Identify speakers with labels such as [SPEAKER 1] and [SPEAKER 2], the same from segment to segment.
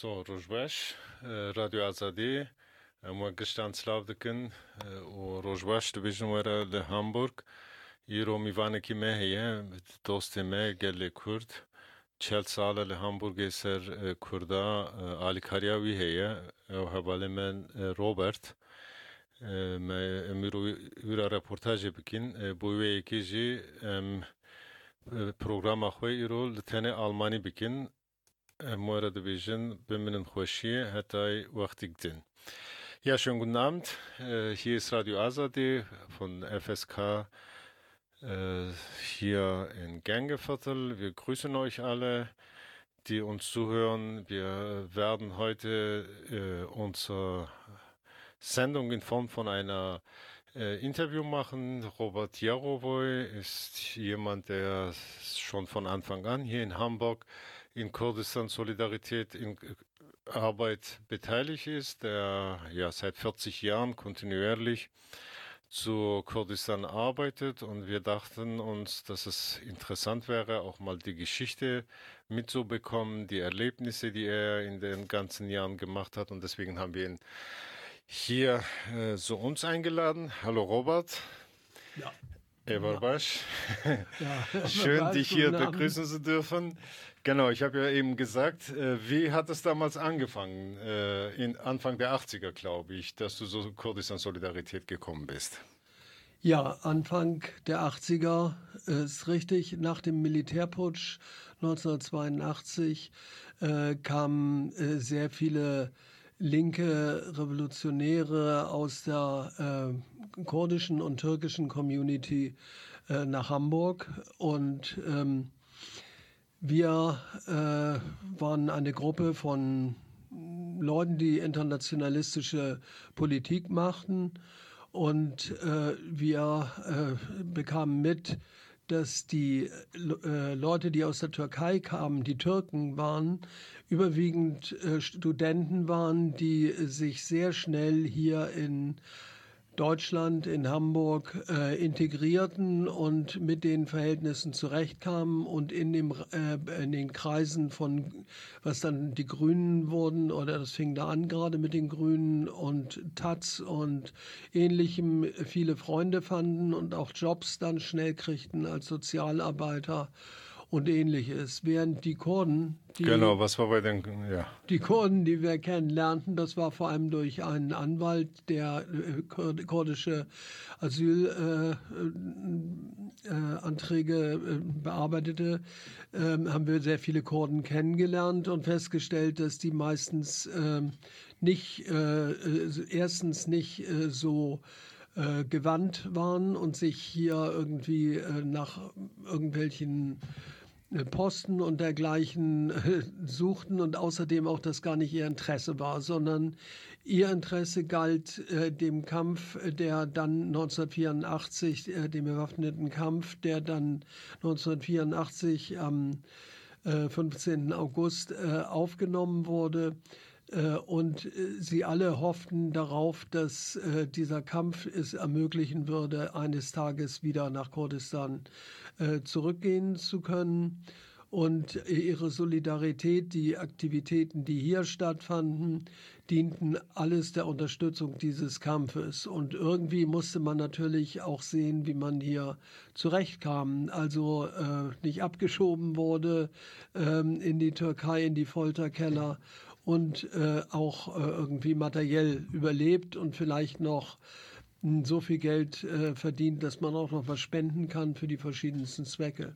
[SPEAKER 1] So, Rojbash, e, Radio Azadi, e, ma gishtan slav dikin e, u Rojbash dibijin wera li Hamburg. Îro mîvanekî me heye, dostê me gelê Kurd. Çel sala li Hamburgê ser Kurda alîkariya wî heye. Ew hevalê min Robert. Me emîr wîra reportajê bikin. Bo wê yekê jî programa xwe îro li tenê Almanî bikin. Äh, Moira Division, Böhmen Khoshi, Hatay, Wachtig Ja, schönen guten Abend. Äh, hier ist Radio Azadi von FSK äh, hier in Gängeviertel. Wir grüßen euch alle, die uns zuhören. Wir werden heute unsere Sendung in Form von einer Interview machen. Robert Jarowoy ist jemand, der schon von Anfang an hier in Hamburg äh, in Kurdistan Solidarität in Arbeit beteiligt ist, der ja seit 40 Jahren kontinuierlich zu Kurdistan arbeitet und wir dachten uns, dass es interessant wäre, auch mal die Geschichte mitzubekommen, die Erlebnisse, die er in den ganzen Jahren gemacht hat und deswegen haben wir ihn hier äh, zu uns eingeladen. Hallo Robert. Ja. Everbasch. Ja. Schön, dich hier begrüßen zu dürfen. Genau, ich habe ja eben gesagt, äh, wie hat es damals angefangen, äh, in Anfang der 80er, glaube ich, dass du so Kurdistan Solidarität gekommen bist?
[SPEAKER 2] Ja, Anfang der 80er äh, ist richtig. Nach dem Militärputsch 1982 äh, kamen äh, sehr viele linke Revolutionäre aus der äh, kurdischen und türkischen Community äh, nach Hamburg und ähm, wir äh, waren eine Gruppe von Leuten, die internationalistische Politik machten. Und äh, wir äh, bekamen mit, dass die äh, Leute, die aus der Türkei kamen, die Türken waren, überwiegend äh, Studenten waren, die sich sehr schnell hier in Deutschland, in Hamburg äh, integrierten und mit den Verhältnissen zurechtkamen und in, dem, äh, in den Kreisen von, was dann die Grünen wurden, oder das fing da an gerade mit den Grünen und Taz und ähnlichem, viele Freunde fanden und auch Jobs dann schnell kriegten als Sozialarbeiter und ähnliches. Während die Kurden, die,
[SPEAKER 1] genau, was war bei den, ja.
[SPEAKER 2] Die Kurden, die wir kennenlernten, das war vor allem durch einen Anwalt, der äh, kurdische Asylanträge äh, äh, bearbeitete, ähm, haben wir sehr viele Kurden kennengelernt und festgestellt, dass die meistens ähm, nicht, erstens nicht so gewandt waren und sich hier irgendwie nach irgendwelchen Posten und dergleichen äh, suchten und außerdem auch das gar nicht ihr Interesse war, sondern ihr Interesse galt äh, dem Kampf, der dann 1984, äh, dem bewaffneten Kampf, der dann 1984 am äh, 15. August äh, aufgenommen wurde äh, und äh, sie alle hofften darauf, dass äh, dieser Kampf es ermöglichen würde, eines Tages wieder nach Kurdistan zurückgehen zu können. Und ihre Solidarität, die Aktivitäten, die hier stattfanden, dienten alles der Unterstützung dieses Kampfes. Und irgendwie musste man natürlich auch sehen, wie man hier zurechtkam. Also äh, nicht abgeschoben wurde ähm, in die Türkei, in die Folterkeller und äh, auch äh, irgendwie materiell überlebt und vielleicht noch hm, so viel Geld äh, verdient, dass man auch noch was spenden kann für die verschiedensten Zwecke.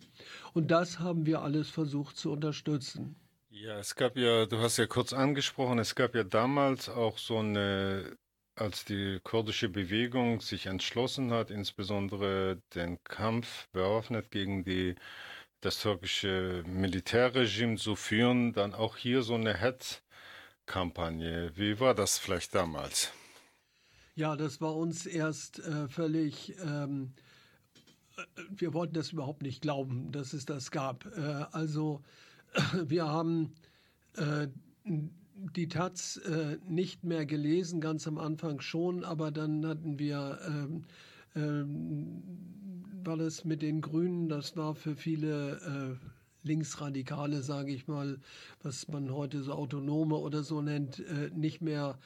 [SPEAKER 2] Und das haben wir alles versucht zu unterstützen.
[SPEAKER 1] Ja, es gab ja, du hast ja kurz angesprochen, es gab ja damals auch so eine, als die kurdische Bewegung sich entschlossen hat, insbesondere den Kampf bewaffnet gegen die das türkische Militärregime zu führen, dann auch hier so eine Hetz Kampagne. Wie war das vielleicht damals?
[SPEAKER 2] Ja, das war uns erst äh, völlig. Ähm, äh, wir wollten das überhaupt nicht glauben, dass es das gab. Äh, also wir haben äh, die Taz äh, nicht mehr gelesen, ganz am Anfang schon, aber dann hatten wir ähm, ähm, war das mit den Grünen, das war für viele Linksradikale, sage ich mal, was man heute so Autonome oder so nennt, äh, nicht mehr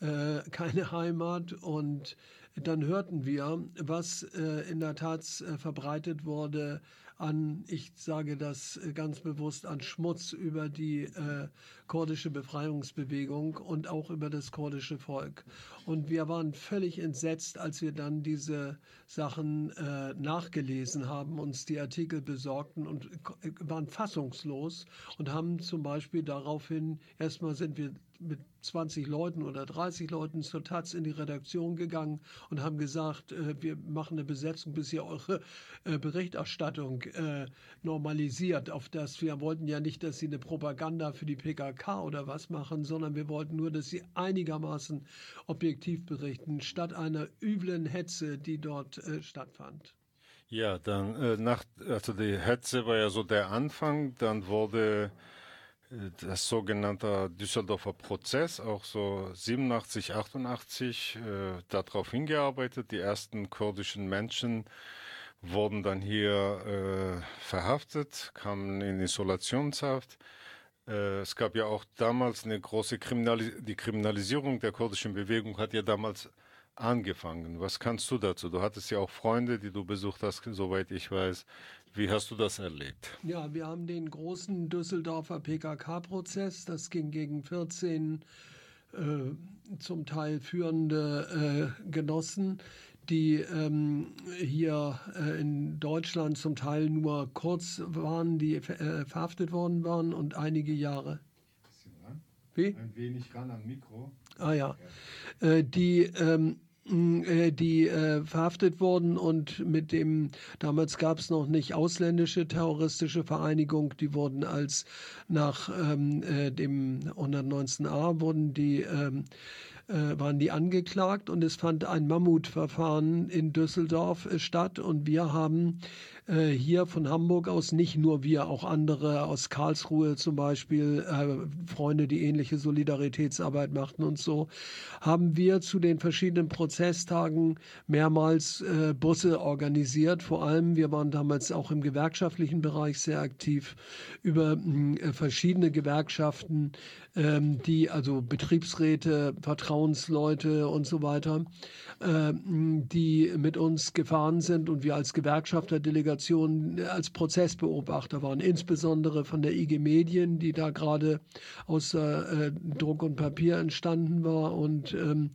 [SPEAKER 2] äh, keine Heimat. Und dann hörten wir, was äh, in der Tat verbreitet wurde an, ich sage das ganz bewusst, an Schmutz über die kurdische Befreiungsbewegung und auch über das kurdische Volk. Und wir waren völlig entsetzt, als wir dann diese Sachen äh, nachgelesen haben, uns die Artikel besorgten und waren fassungslos und haben zum Beispiel daraufhin, erstmal sind wir mit 20 Leuten oder 30 Leuten zur Taz in die Redaktion gegangen und haben gesagt, äh, wir machen eine Besetzung, bis ihr eure äh, Berichterstattung äh, normalisiert. Auf das wir wollten ja nicht, dass sie eine Propaganda für die PKK oder was machen, sondern wir wollten nur, dass sie einigermaßen objektiv berichten, statt einer üblen Hetze, die dort äh, stattfand.
[SPEAKER 1] Ja, dann äh, nach, also die Hetze war ja so der Anfang, dann wurde das sogenannte Düsseldorfer Prozess, auch so 87, 88, äh, darauf hingearbeitet. Die ersten kurdischen Menschen wurden dann hier äh, verhaftet, kamen in Isolationshaft. Äh, es gab ja auch damals eine große Kriminalis die Kriminalisierung der kurdischen Bewegung hat ja damals angefangen. Was kannst du dazu? Du hattest ja auch Freunde, die du besucht hast, soweit ich weiß. Wie hast du das erlebt?
[SPEAKER 2] Ja, wir haben den großen Düsseldorfer PKK-Prozess. Das ging gegen 14 äh, zum Teil führende äh, Genossen, die ähm, hier äh, in Deutschland zum Teil nur kurz waren, die äh, verhaftet worden waren und einige Jahre.
[SPEAKER 1] Wie? Ein wenig ran am Mikro.
[SPEAKER 2] Ah ja. Äh, die ähm, äh, die äh, verhaftet wurden und mit dem, damals gab es noch nicht ausländische terroristische Vereinigung, die wurden als nach ähm, äh, dem 119a wurden die ähm, äh, waren die angeklagt und es fand ein Mammutverfahren in Düsseldorf äh, statt und wir haben äh, hier von Hamburg aus, nicht nur wir, auch andere aus Karlsruhe zum Beispiel, äh, Freunde, die ähnliche Solidaritätsarbeit machten und so, haben wir zu den verschiedenen Prozesstagen mehrmals äh, Busse organisiert. Vor allem, wir waren damals auch im gewerkschaftlichen Bereich sehr aktiv über äh, verschiedene Gewerkschaften, ähm, die also Betriebsräte, Vertrauensleute und so weiter, äh, die mit uns gefahren sind und wir als Gewerkschafterdelegation als Prozessbeobachter waren, insbesondere von der IG Medien, die da gerade aus äh, Druck und Papier entstanden war und ähm,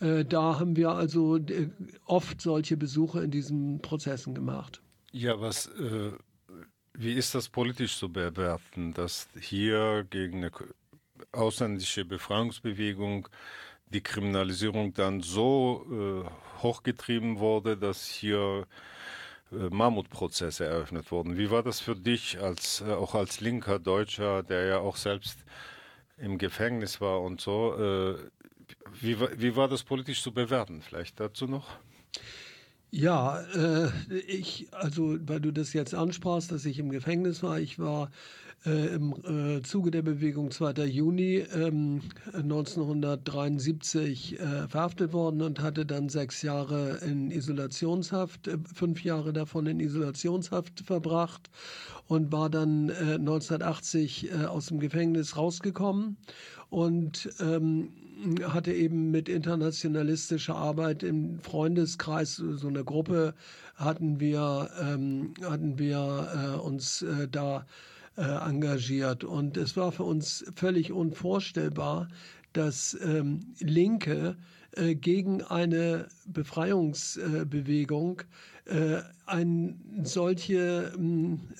[SPEAKER 2] äh, da haben wir also äh, oft solche Besuche in diesen Prozessen gemacht.
[SPEAKER 1] Ja, was äh, wie ist das politisch zu bewerten, dass hier gegen eine ausländische Befreiungsbewegung die Kriminalisierung dann so äh, hochgetrieben wurde, dass hier äh, Mammutprozesse eröffnet wurden. Wie war das für dich als äh, auch als linker Deutscher, der ja auch selbst im Gefängnis war und so? Äh, wie, wie war das politisch zu bewerten? Vielleicht dazu noch?
[SPEAKER 2] Ja, äh, ich, also weil du das jetzt ansprachst, dass ich im Gefängnis war, ich war äh, im äh, Zuge der Bewegung 2. Juni ähm, 1973 äh, verhaftet worden und hatte dann sechs Jahre in Isolationshaft, äh, fünf Jahre davon in Isolationshaft verbracht und war dann 1980 äh, aus dem Gefängnis rausgekommen und ähm, hatte eben mit internationalistischer Arbeit im Freundeskreis so eine Gruppe hatten wir ähm, hatten wir äh, uns äh, da äh, engagiert. Und es war für uns völlig unvorstellbar, dass ähm, Linke äh, gegen eine Befreiungsbewegung äh, eine solche,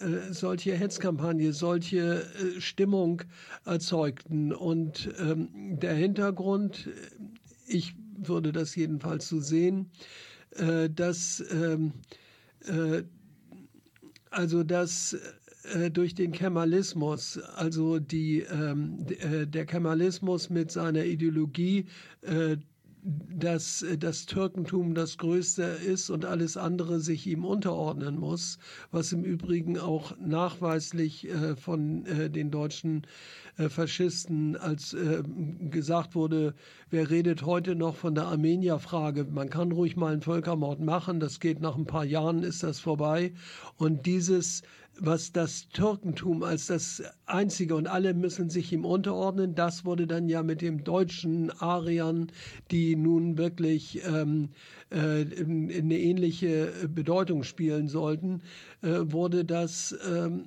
[SPEAKER 2] äh, solche Hetzkampagne, solche äh, Stimmung erzeugten. Und ähm, der Hintergrund, ich würde das jedenfalls so sehen, äh, dass ähm, äh, also dass äh, durch den Kemalismus, also die, ähm, äh, der Kemalismus mit seiner Ideologie, äh, dass das Türkentum das Größte ist und alles andere sich ihm unterordnen muss, was im Übrigen auch nachweislich äh, von äh, den deutschen äh, Faschisten als gesagt wurde, wer redet heute noch von der Armenierfrage? Man kann ruhig mal einen Völkermord machen, das geht nach ein paar Jahren, ist das vorbei. Und dieses was das Türkentum als das einzige und alle müssen sich ihm unterordnen, das wurde dann ja mit dem deutschen Ariern, die nun wirklich ähm, äh, eine ähnliche Bedeutung spielen sollten, äh, wurde das ähm,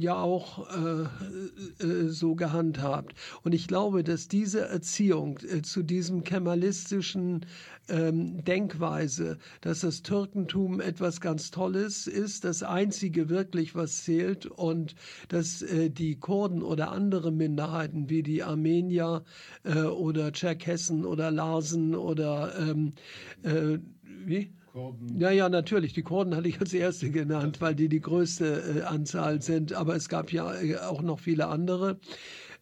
[SPEAKER 2] ja auch äh, äh, so gehandhabt. Und ich glaube, dass diese Erziehung äh, zu diesem kemalistischen ähm, Denkweise, dass das Türkentum etwas ganz Tolles ist, das einzige wirklich, was zählt und dass äh, die Kurden oder andere Minderheiten wie die Armenier äh, oder Tscherkessen oder Larsen oder ähm, äh, wie? Kurden. Ja, ja, natürlich. Die Kurden hatte ich als erste genannt, weil die die größte äh, Anzahl sind. Aber es gab ja äh, auch noch viele andere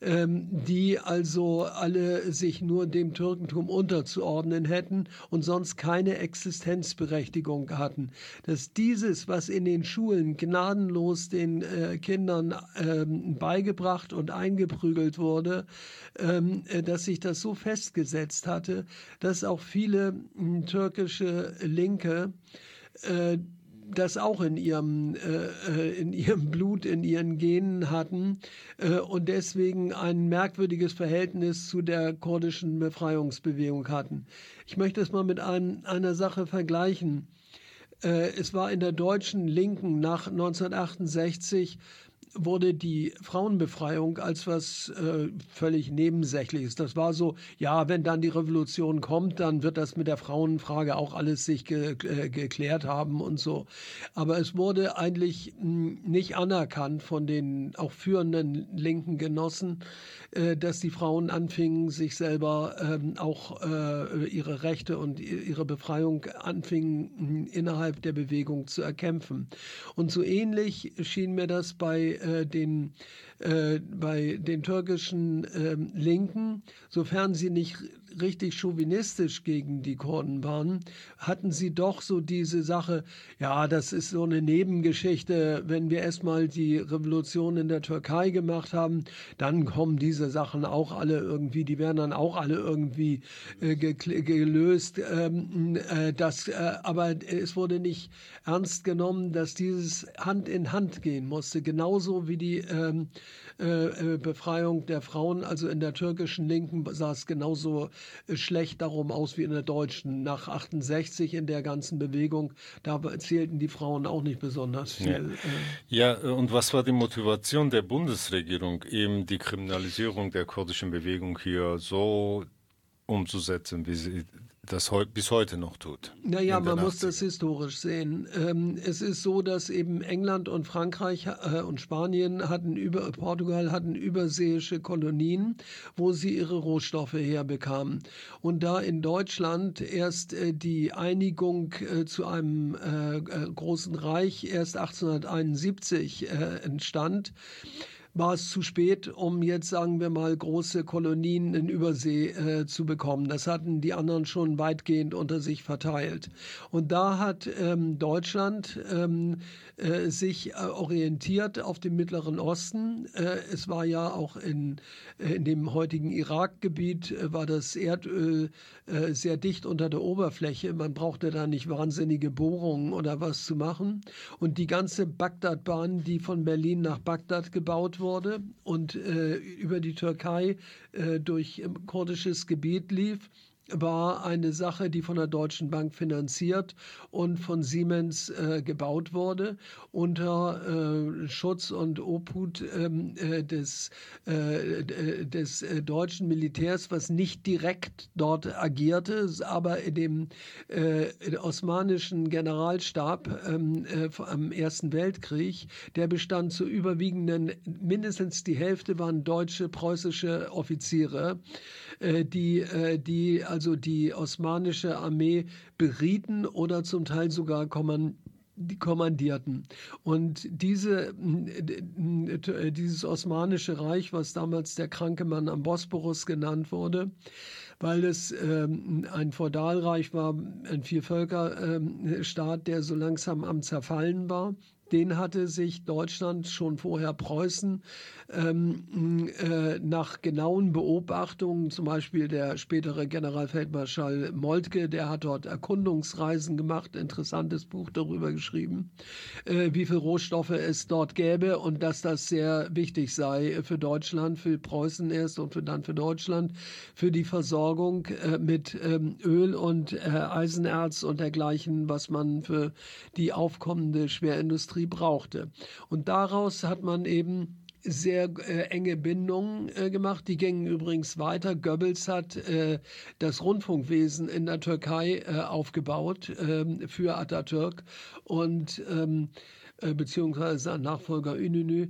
[SPEAKER 2] ähm, die also alle sich nur dem Türkentum unterzuordnen hätten und sonst keine Existenzberechtigung hatten. Dass dieses, was in den Schulen gnadenlos den äh, Kindern ähm, beigebracht und eingeprügelt wurde, ähm, äh, dass sich das so festgesetzt hatte, dass auch viele äh, türkische Linke äh, das auch in ihrem, äh, äh, in ihrem Blut, in ihren Genen hatten äh, und deswegen ein merkwürdiges Verhältnis zu der kurdischen Befreiungsbewegung hatten. Ich möchte es mal mit einem, einer Sache vergleichen. Äh, es war in der deutschen Linken nach 1968 wurde die Frauenbefreiung als was äh, völlig Nebensächliches. Das war so, ja, wenn dann die Revolution kommt, dann wird das mit der Frauenfrage auch alles sich ge äh, geklärt haben und so. Aber es wurde eigentlich hm, nicht anerkannt von den auch führenden linken Genossen, äh, dass die Frauen anfingen, sich selber ähm, auch äh, ihre Rechte und ihre Befreiung anfingen, hm, innerhalb der Bewegung zu erkämpfen. Und so ähnlich schien mir das bei äh, den äh, bei den türkischen äh, Linken, sofern sie nicht richtig chauvinistisch gegen die Kurden waren, hatten sie doch so diese Sache, ja, das ist so eine Nebengeschichte, wenn wir erstmal die Revolution in der Türkei gemacht haben, dann kommen diese Sachen auch alle irgendwie, die werden dann auch alle irgendwie äh, gelöst. Ähm, äh, das, äh, aber es wurde nicht ernst genommen, dass dieses Hand in Hand gehen musste, genauso wie die ähm, äh, äh, Befreiung der Frauen. Also in der türkischen Linken sah es genauso äh, schlecht darum aus wie in der deutschen. Nach 68 in der ganzen Bewegung, da zählten die Frauen auch nicht besonders viel.
[SPEAKER 1] Ja. ja, und was war die Motivation der Bundesregierung, eben die Kriminalisierung der kurdischen Bewegung hier so umzusetzen, wie sie das bis heute noch tut.
[SPEAKER 2] Naja, man muss das historisch sehen. Ähm, es ist so, dass eben England und Frankreich äh, und Spanien hatten über, Portugal hatten überseeische Kolonien, wo sie ihre Rohstoffe herbekamen. Und da in Deutschland erst äh, die Einigung äh, zu einem großen Reich erst 1871 entstand, war es zu spät, um jetzt, sagen wir mal, große Kolonien in Übersee äh, zu bekommen. Das hatten die anderen schon weitgehend unter sich verteilt. Und da hat ähm, Deutschland ähm, äh, sich äh, orientiert auf dem Mittleren Osten. Äh, es war ja auch in, äh, in dem heutigen Irakgebiet, äh, war das Erdöl sehr dicht unter der Oberfläche. Man brauchte da nicht wahnsinnige Bohrungen oder was zu machen. Und die ganze Bagdadbahn, die von Berlin nach Bagdad gebaut wurde und über die Türkei durch kurdisches Gebiet lief, war eine Sache, die von der Deutschen Bank finanziert und von Siemens äh, gebaut wurde unter äh, Schutz und Obhut ähm, äh, des, äh, des äh, deutschen Militärs, was nicht direkt dort agierte, aber in dem äh, osmanischen Generalstab ähm, am Ersten Weltkrieg, der bestand zu überwiegenden, mindestens die Hälfte waren deutsche, preußische Offiziere, die, die also die osmanische Armee berieten oder zum Teil sogar die kommandierten. Und diese, dieses Osmanische Reich, was damals der kranke Mann am Bosporus genannt wurde, weil es ähm, ein Feudalreich war, ein Viervölkerstaat, der so langsam am Zerfallen war, den hatte sich Deutschland schon vorher Preußen ähm, äh, nach genauen Beobachtungen, zum Beispiel der spätere Generalfeldmarschall Moltke, der hat dort Erkundungsreisen gemacht, interessantes Buch darüber geschrieben, äh, wie viele Rohstoffe es dort gäbe und dass das sehr wichtig sei für Deutschland, für Preußen erst und für, dann für Deutschland, für die Versorgung äh, mit ähm, Öl und äh, Eisenerz und dergleichen, was man für die aufkommende Schwerindustrie brauchte. Und daraus hat man eben sehr äh, enge Bindungen äh, gemacht. Die gingen übrigens weiter. Goebbels hat äh, das Rundfunkwesen in der Türkei äh, aufgebaut ähm, für Atatürk und ähm, äh, beziehungsweise sein Nachfolger Ünlü.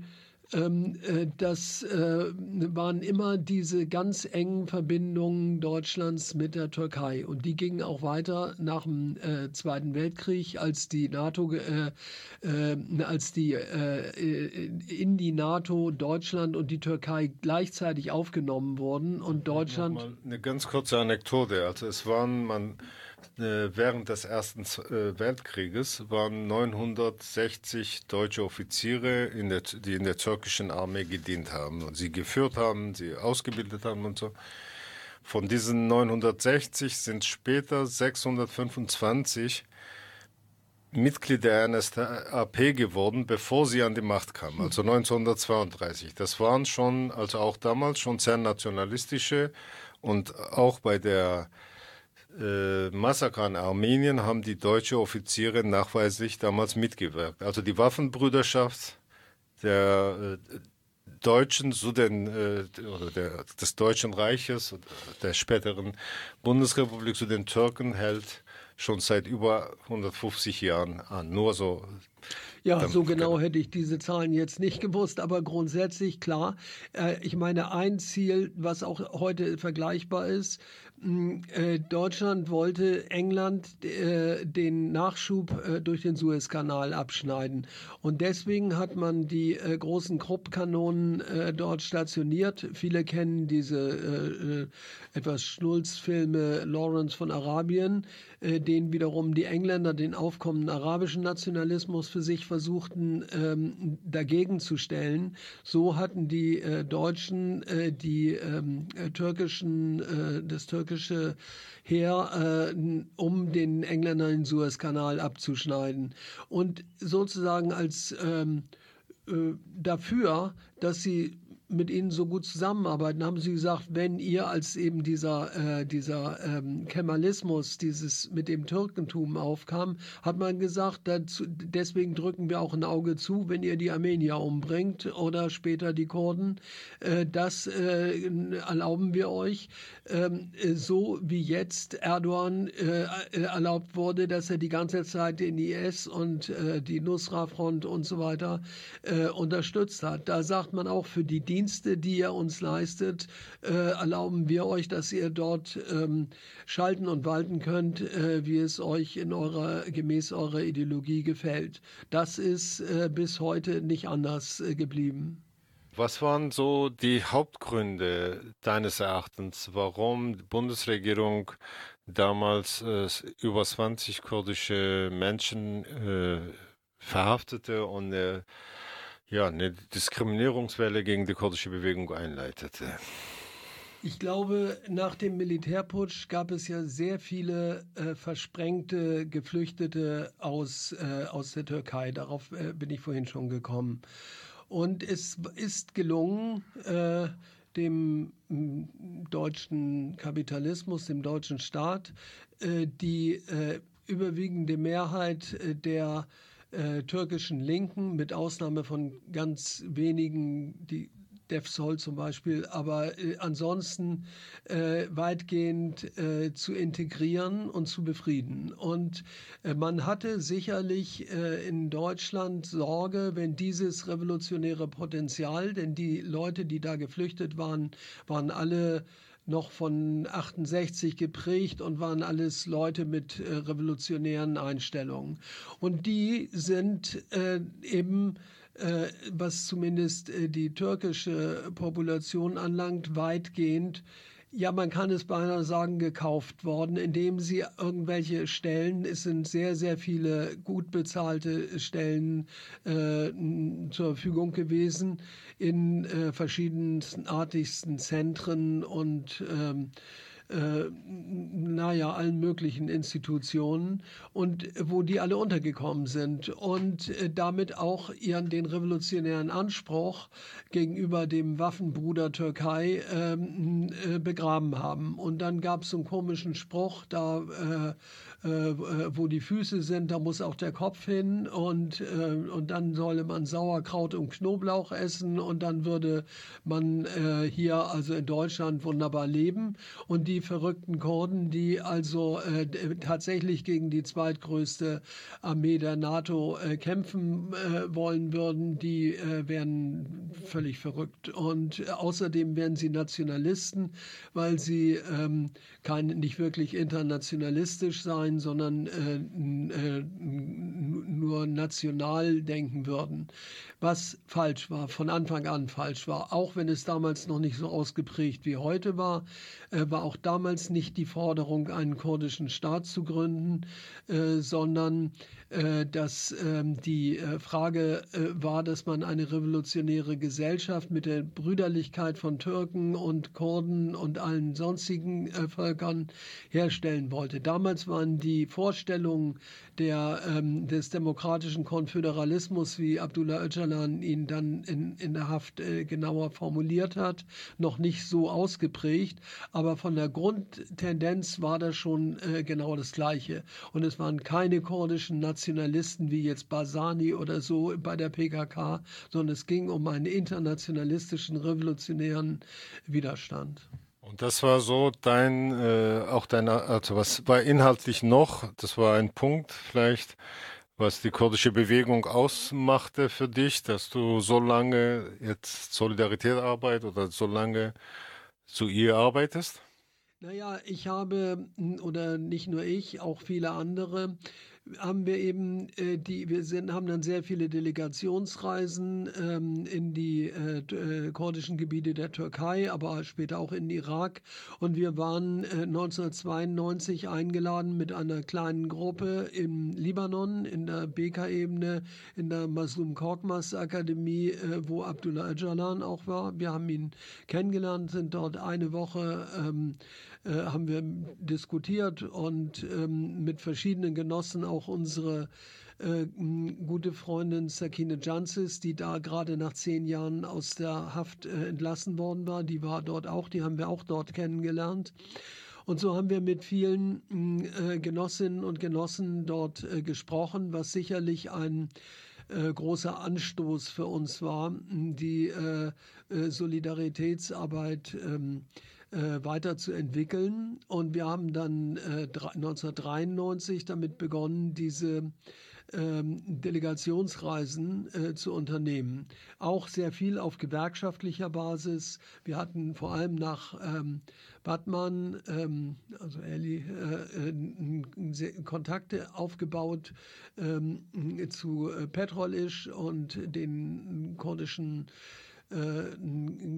[SPEAKER 2] Ähm, äh, das äh, waren immer diese ganz engen Verbindungen Deutschlands mit der Türkei. Und die gingen auch weiter nach dem äh, Zweiten Weltkrieg, als die NATO, als die in die NATO Deutschland und die Türkei gleichzeitig aufgenommen wurden und Deutschland.
[SPEAKER 1] Eine ganz kurze Anekdote. Also es waren man während des Ersten äh, Weltkrieges waren 960 deutsche Offiziere, in der, die in der türkischen Armee gedient haben und sie geführt haben, sie ausgebildet haben und so. Von diesen 960 sind später 625 Mitglied der NSDAP geworden, bevor sie an die Macht kamen, also 1932. Das waren schon, also auch damals schon sehr nationalistische und auch bei der äh, Massaker in Armenien haben die deutsche Offiziere nachweislich damals mitgewirkt. Also die Waffenbrüderschaft der äh, Deutschen zu den, äh, oder der, des Deutschen Reiches, der späteren Bundesrepublik zu den Türken hält schon seit über 150 Jahren an. Nur so.
[SPEAKER 2] Ja, so genau hätte ich diese Zahlen jetzt nicht gewusst, aber grundsätzlich klar. Äh, ich meine, ein Ziel, was auch heute vergleichbar ist, Deutschland wollte England äh, den Nachschub äh, durch den Suezkanal abschneiden. Und deswegen hat man die äh, großen Kruppkanonen äh, dort stationiert. Viele kennen diese äh, etwas Schnulzfilme Lawrence von Arabien, den wiederum die Engländer den aufkommenden arabischen Nationalismus für sich versuchten ähm, dagegen zu stellen. So hatten die Deutschen die ähm, türkischen, das türkische türkische Heer, äh, um den Engländern den Suezkanal abzuschneiden. Und sozusagen als ähm, äh, dafür, dass sie mit ihnen so gut zusammenarbeiten, haben sie gesagt, wenn ihr als eben dieser, äh, dieser ähm, Kemalismus, dieses mit dem Türkentum aufkam, hat man gesagt, dazu, deswegen drücken wir auch ein Auge zu, wenn ihr die Armenier umbringt oder später die Kurden. Äh, das äh, erlauben wir euch. Ähm, so wie jetzt Erdogan äh, erlaubt wurde, dass er die ganze Zeit den IS und äh, die Nusra-Front und so weiter äh, unterstützt hat. Da sagt man auch für die Dienste, Dienste, die ihr uns leistet, äh, erlauben wir euch, dass ihr dort ähm, schalten und walten könnt, äh, wie es euch in eurer, gemäß eurer Ideologie gefällt. Das ist äh, bis heute nicht anders äh, geblieben.
[SPEAKER 1] Was waren so die Hauptgründe deines Erachtens, warum die Bundesregierung damals äh, über 20 kurdische Menschen äh, verhaftete und äh, ja, eine Diskriminierungswelle gegen die kurdische Bewegung einleitete.
[SPEAKER 2] Ich glaube, nach dem Militärputsch gab es ja sehr viele äh, versprengte Geflüchtete aus, äh, aus der Türkei. Darauf äh, bin ich vorhin schon gekommen. Und es ist gelungen, äh, dem deutschen Kapitalismus, dem deutschen Staat, äh, die äh, überwiegende Mehrheit der äh, türkischen Linken, mit Ausnahme von ganz wenigen, die Defsol zum Beispiel, aber äh, ansonsten äh, weitgehend äh, zu integrieren und zu befrieden. Und äh, man hatte sicherlich äh, in Deutschland Sorge, wenn dieses revolutionäre Potenzial, denn die Leute, die da geflüchtet waren, waren alle noch von 68 geprägt und waren alles Leute mit äh, revolutionären Einstellungen. Und die sind äh, eben äh, was zumindest äh, die türkische Population anlangt, weitgehend ja, man kann es beinahe sagen, gekauft worden, indem sie irgendwelche Stellen, es sind sehr, sehr viele gut bezahlte Stellen äh, zur Verfügung gewesen in äh, verschiedenartigsten Zentren und ähm, äh, naja, allen möglichen Institutionen und wo die alle untergekommen sind und äh, damit auch ihren den revolutionären Anspruch gegenüber dem Waffenbruder Türkei ähm, äh, begraben haben. Und dann gab es einen komischen Spruch, da äh, wo die Füße sind, da muss auch der Kopf hin und, äh, und dann solle man Sauerkraut und Knoblauch essen und dann würde man äh, hier also in Deutschland wunderbar leben. Und die verrückten Kurden, die also äh, tatsächlich gegen die zweitgrößte Armee der NATO äh, kämpfen äh, wollen würden, die wären völlig verrückt. Und außerdem wären sie Nationalisten, weil sie ähm, kein, nicht wirklich internationalistisch seien sein, sondern äh, äh, nur national denken würden, was falsch war, von Anfang an falsch war. Auch wenn es damals noch nicht so ausgeprägt wie heute war, äh, war auch damals nicht die Forderung, einen kurdischen Staat zu gründen, äh, sondern dass ähm, die äh, Frage war, dass man eine revolutionäre Gesellschaft mit der Brüderlichkeit von Türken und Kurden und allen sonstigen Völkern herstellen wollte. Damals waren die Vorstellungen der, ähm, des demokratischen Konföderalismus, wie Abdullah Öcalan ihn dann in, in der Haft äh, genauer formuliert hat, noch nicht so ausgeprägt. Aber von der Grundtendenz war das schon äh, genau das Gleiche. Und es waren keine kurdischen Nationalisten wie jetzt Basani oder so bei der PKK, sondern es ging um einen internationalistischen revolutionären Widerstand.
[SPEAKER 1] Und das war so dein, äh, auch dein, also was war inhaltlich noch, das war ein Punkt vielleicht, was die kurdische Bewegung ausmachte für dich, dass du so lange jetzt Solidarität oder so lange zu ihr arbeitest?
[SPEAKER 2] Naja, ich habe, oder nicht nur ich, auch viele andere, haben wir eben äh, die, wir sind, haben dann sehr viele Delegationsreisen ähm, in die äh, kurdischen Gebiete der Türkei, aber später auch in Irak. Und wir waren äh, 1992 eingeladen mit einer kleinen Gruppe im Libanon, in der Beka-Ebene, in der Maslum Korkmaz Akademie, äh, wo Abdullah Öcalan auch war. Wir haben ihn kennengelernt, sind dort eine Woche ähm, äh, haben wir diskutiert und ähm, mit verschiedenen Genossen auch unsere äh, gute Freundin Sakine Jansis, die da gerade nach zehn Jahren aus der Haft äh, entlassen worden war, die war dort auch, die haben wir auch dort kennengelernt. Und so haben wir mit vielen äh, Genossinnen und Genossen dort äh, gesprochen, was sicherlich ein äh, großer Anstoß für uns war, die äh, Solidaritätsarbeit ähm, äh, weiterzuentwickeln. Und wir haben dann äh, 1993 damit begonnen, diese ähm, Delegationsreisen äh, zu unternehmen. Auch sehr viel auf gewerkschaftlicher Basis. Wir hatten vor allem nach ähm, Batman, ähm, also Eli, äh, äh, Kontakte aufgebaut ähm, zu äh, Petrolisch und den kurdischen äh,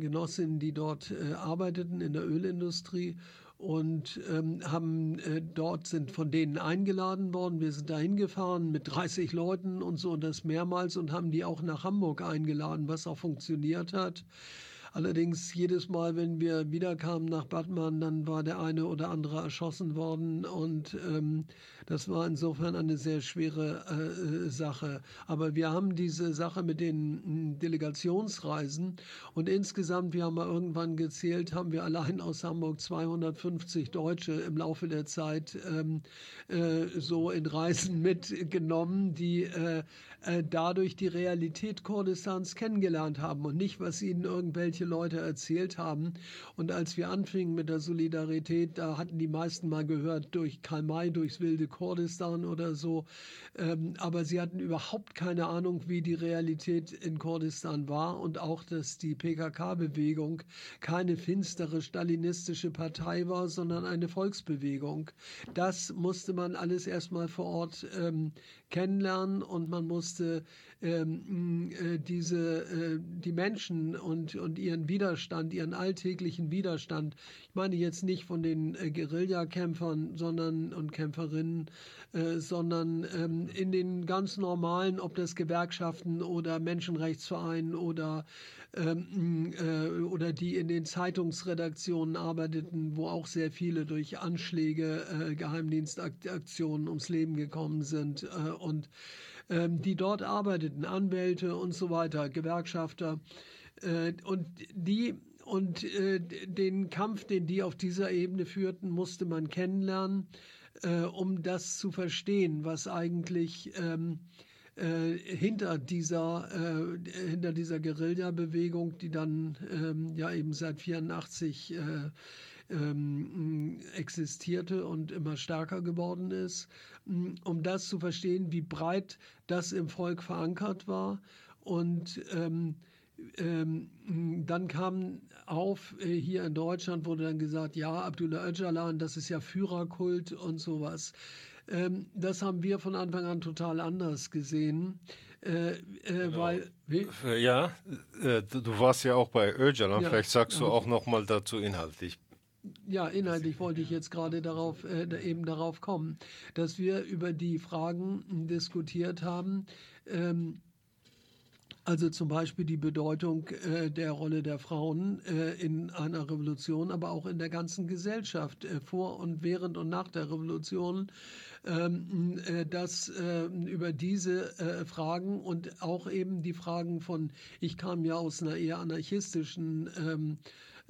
[SPEAKER 2] Genossinnen, die dort äh, arbeiteten in der Ölindustrie und ähm, haben äh, dort sind von denen eingeladen worden. Wir sind dahin gefahren mit 30 Leuten und so und das mehrmals und haben die auch nach Hamburg eingeladen, was auch funktioniert hat. Allerdings jedes Mal, wenn wir wiederkamen nach Batman, dann war der eine oder andere erschossen worden und ähm, das war insofern eine sehr schwere äh, Sache. Aber wir haben diese Sache mit den hm, Delegationsreisen und insgesamt, wir haben mal irgendwann gezählt, haben wir allein aus Hamburg 250 Deutsche im Laufe der Zeit ähm, äh, so in Reisen mitgenommen, die äh, dadurch die Realität Kurdistans kennengelernt haben und nicht, was ihnen irgendwelche Leute erzählt haben. Und als wir anfingen mit der Solidarität, da hatten die meisten mal gehört durch Karl May, durchs wilde Kurdistan oder so. Ähm, aber sie hatten überhaupt keine Ahnung, wie die Realität in Kurdistan war und auch, dass die PKK-Bewegung keine finstere stalinistische Partei war, sondern eine Volksbewegung. Das musste man alles erstmal vor Ort ähm, kennenlernen und man musste ähm, äh, diese, äh, die Menschen und, und ihr ihren Widerstand, ihren alltäglichen Widerstand. Ich meine jetzt nicht von den äh, Guerillakämpfern sondern, und Kämpferinnen, äh, sondern ähm, in den ganz normalen, ob das Gewerkschaften oder Menschenrechtsvereinen oder ähm, äh, oder die in den Zeitungsredaktionen arbeiteten, wo auch sehr viele durch Anschläge, äh, Geheimdienstaktionen ums Leben gekommen sind äh, und die dort arbeiteten, Anwälte und so weiter, Gewerkschafter äh, und die und äh, den Kampf, den die auf dieser Ebene führten, musste man kennenlernen, äh, um das zu verstehen, was eigentlich ähm, äh, hinter dieser hinter dieser Guerilla-Bewegung, die dann ähm, ja eben seit 84 äh, ähm, existierte und immer stärker geworden ist, um das zu verstehen, wie breit das im Volk verankert war und ähm, ähm, dann kam auf, äh, hier in Deutschland wurde dann gesagt, ja, Abdullah Öcalan, das ist ja Führerkult und sowas. Ähm, das haben wir von Anfang an total anders gesehen. Äh, äh, genau. weil,
[SPEAKER 1] äh, ja, äh, du warst ja auch bei Öcalan, ja, vielleicht sagst du auch noch mal dazu inhaltlich.
[SPEAKER 2] Ja, inhaltlich wollte ich jetzt gerade darauf, äh, eben darauf kommen, dass wir über die Fragen diskutiert haben, ähm, also zum Beispiel die Bedeutung äh, der Rolle der Frauen äh, in einer Revolution, aber auch in der ganzen Gesellschaft äh, vor und während und nach der Revolution, ähm, äh, dass äh, über diese äh, Fragen und auch eben die Fragen von, ich kam ja aus einer eher anarchistischen ähm,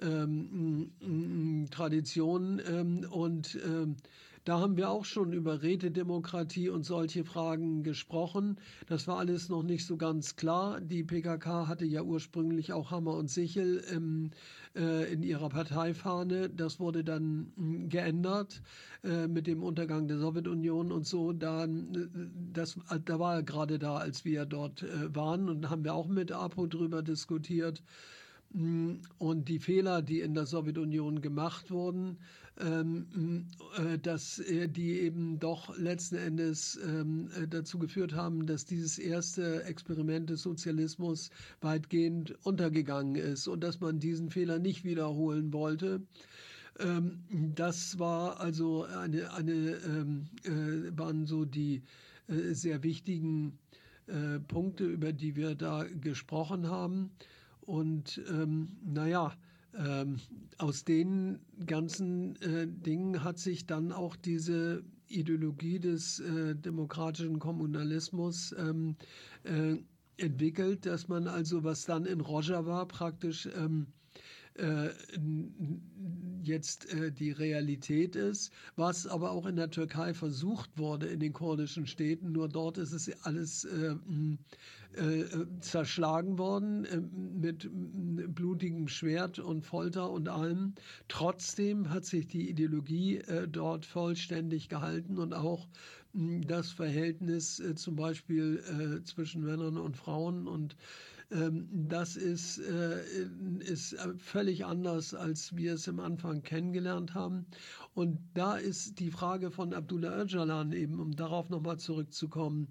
[SPEAKER 2] ähm, Tradition ähm, und ähm, da haben wir auch schon über Rätedemokratie und solche Fragen gesprochen. Das war alles noch nicht so ganz klar. Die PKK hatte ja ursprünglich auch Hammer und Sichel im, äh, in ihrer Parteifahne. Das wurde dann mh, geändert äh, mit dem Untergang der Sowjetunion und so. Da, das, da war er gerade da, als wir dort äh, waren und haben wir auch mit APO drüber diskutiert. Hm, und die Fehler, die in der Sowjetunion gemacht wurden, ähm, äh, dass äh, die eben doch letzten Endes ähm, äh, dazu geführt haben, dass dieses erste Experiment des Sozialismus weitgehend untergegangen ist und dass man diesen Fehler nicht wiederholen wollte. Ähm, das war also eine, eine waren so die sehr wichtigen Punkte, über die wir da gesprochen haben. Und ähm, naja, ähm, aus den ganzen äh, Dingen hat sich dann auch diese Ideologie des äh, demokratischen Kommunalismus ähm, äh, entwickelt, dass man also, was dann in Rojava praktisch ähm, äh, jetzt äh, die Realität ist, was aber auch in der Türkei versucht wurde in den kurdischen Städten. Nur dort ist es alles äh, äh, zerschlagen worden äh, mit blutigem Schwert und Folter und allem. Trotzdem hat sich die Ideologie äh, dort vollständig gehalten und auch das Verhältnis zum Beispiel zwischen Männern und Frauen und das ist, ist völlig anders, als wir es im Anfang kennengelernt haben. Und da ist die Frage von Abdullah Öcalan eben, um darauf nochmal zurückzukommen,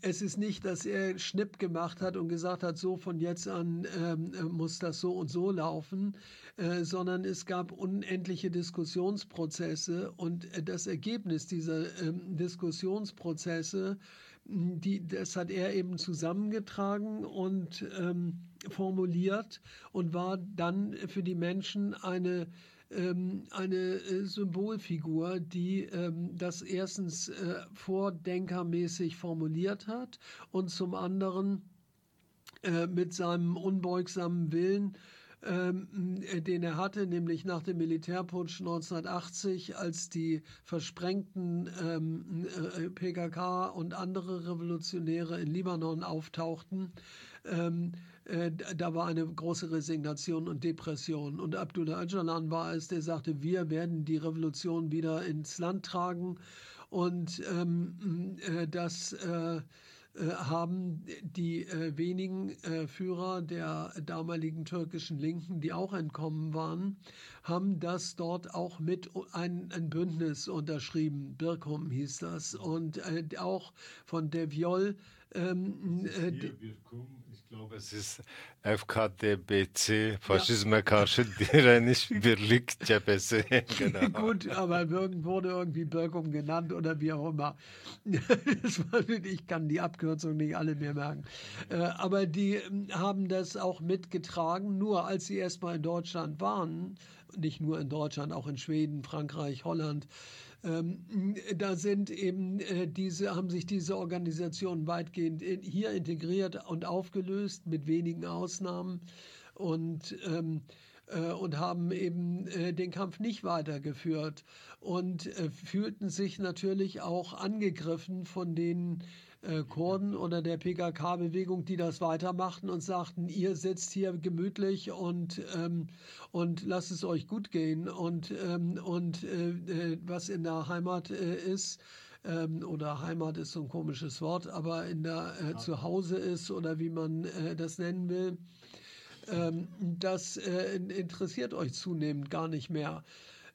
[SPEAKER 2] es ist nicht, dass er Schnipp gemacht hat und gesagt hat, so von jetzt an ähm, muss das so und so laufen, äh, sondern es gab unendliche Diskussionsprozesse und äh, das Ergebnis dieser ähm, Diskussionsprozesse, die, das hat er eben zusammengetragen und ähm, formuliert und war dann für die Menschen eine ähm, eine äh, Symbolfigur, die ähm, das erstens äh, vordenkermäßig formuliert hat und zum anderen äh, mit seinem unbeugsamen Willen ähm, den er hatte, nämlich nach dem Militärputsch 1980, als die versprengten ähm, äh, PKK und andere Revolutionäre in Libanon auftauchten, ähm, äh, da war eine große Resignation und Depression. Und Abdullah Öcalan war es, der sagte, wir werden die Revolution wieder ins Land tragen. Und ähm, äh, das äh, haben die äh, wenigen äh, Führer der damaligen türkischen Linken, die auch entkommen waren, haben das dort auch mit ein, ein Bündnis unterschrieben. Birkum hieß das. Und auch von Deviol. Ähm,
[SPEAKER 1] Hier, Birkum glaube, es ist FKDBC, Faschisme karşı direniş birlik cephesi.
[SPEAKER 2] genau. Gut, aber wurde irgendwie Birkum genannt oder wie auch immer. ich kann die Abkürzung nicht alle mehr merken. Äh, aber die ähm, haben das auch mitgetragen, nur als sie erstmal in Deutschland waren, nicht nur in Deutschland, auch in Schweden, Frankreich, Holland, ähm, da sind eben äh, diese, haben sich diese Organisationen weitgehend in, hier integriert und aufgelöst, mit wenigen Ausnahmen. Und ähm, äh, und haben eben äh, den Kampf nicht weitergeführt und äh, fühlten sich natürlich auch angegriffen von den äh, Kurden oder der PKK-Bewegung, die das weitermachten und sagten, ihr sitzt hier gemütlich und, ähm, und lasst es euch gut gehen. Und, ähm, und äh, äh was in der Heimat äh, ist, ähm, oder Heimat ist so ein komisches Wort, aber in der äh, Zuhause ist oder wie man äh, das nennen will, ähm, das äh, interessiert euch zunehmend gar nicht mehr.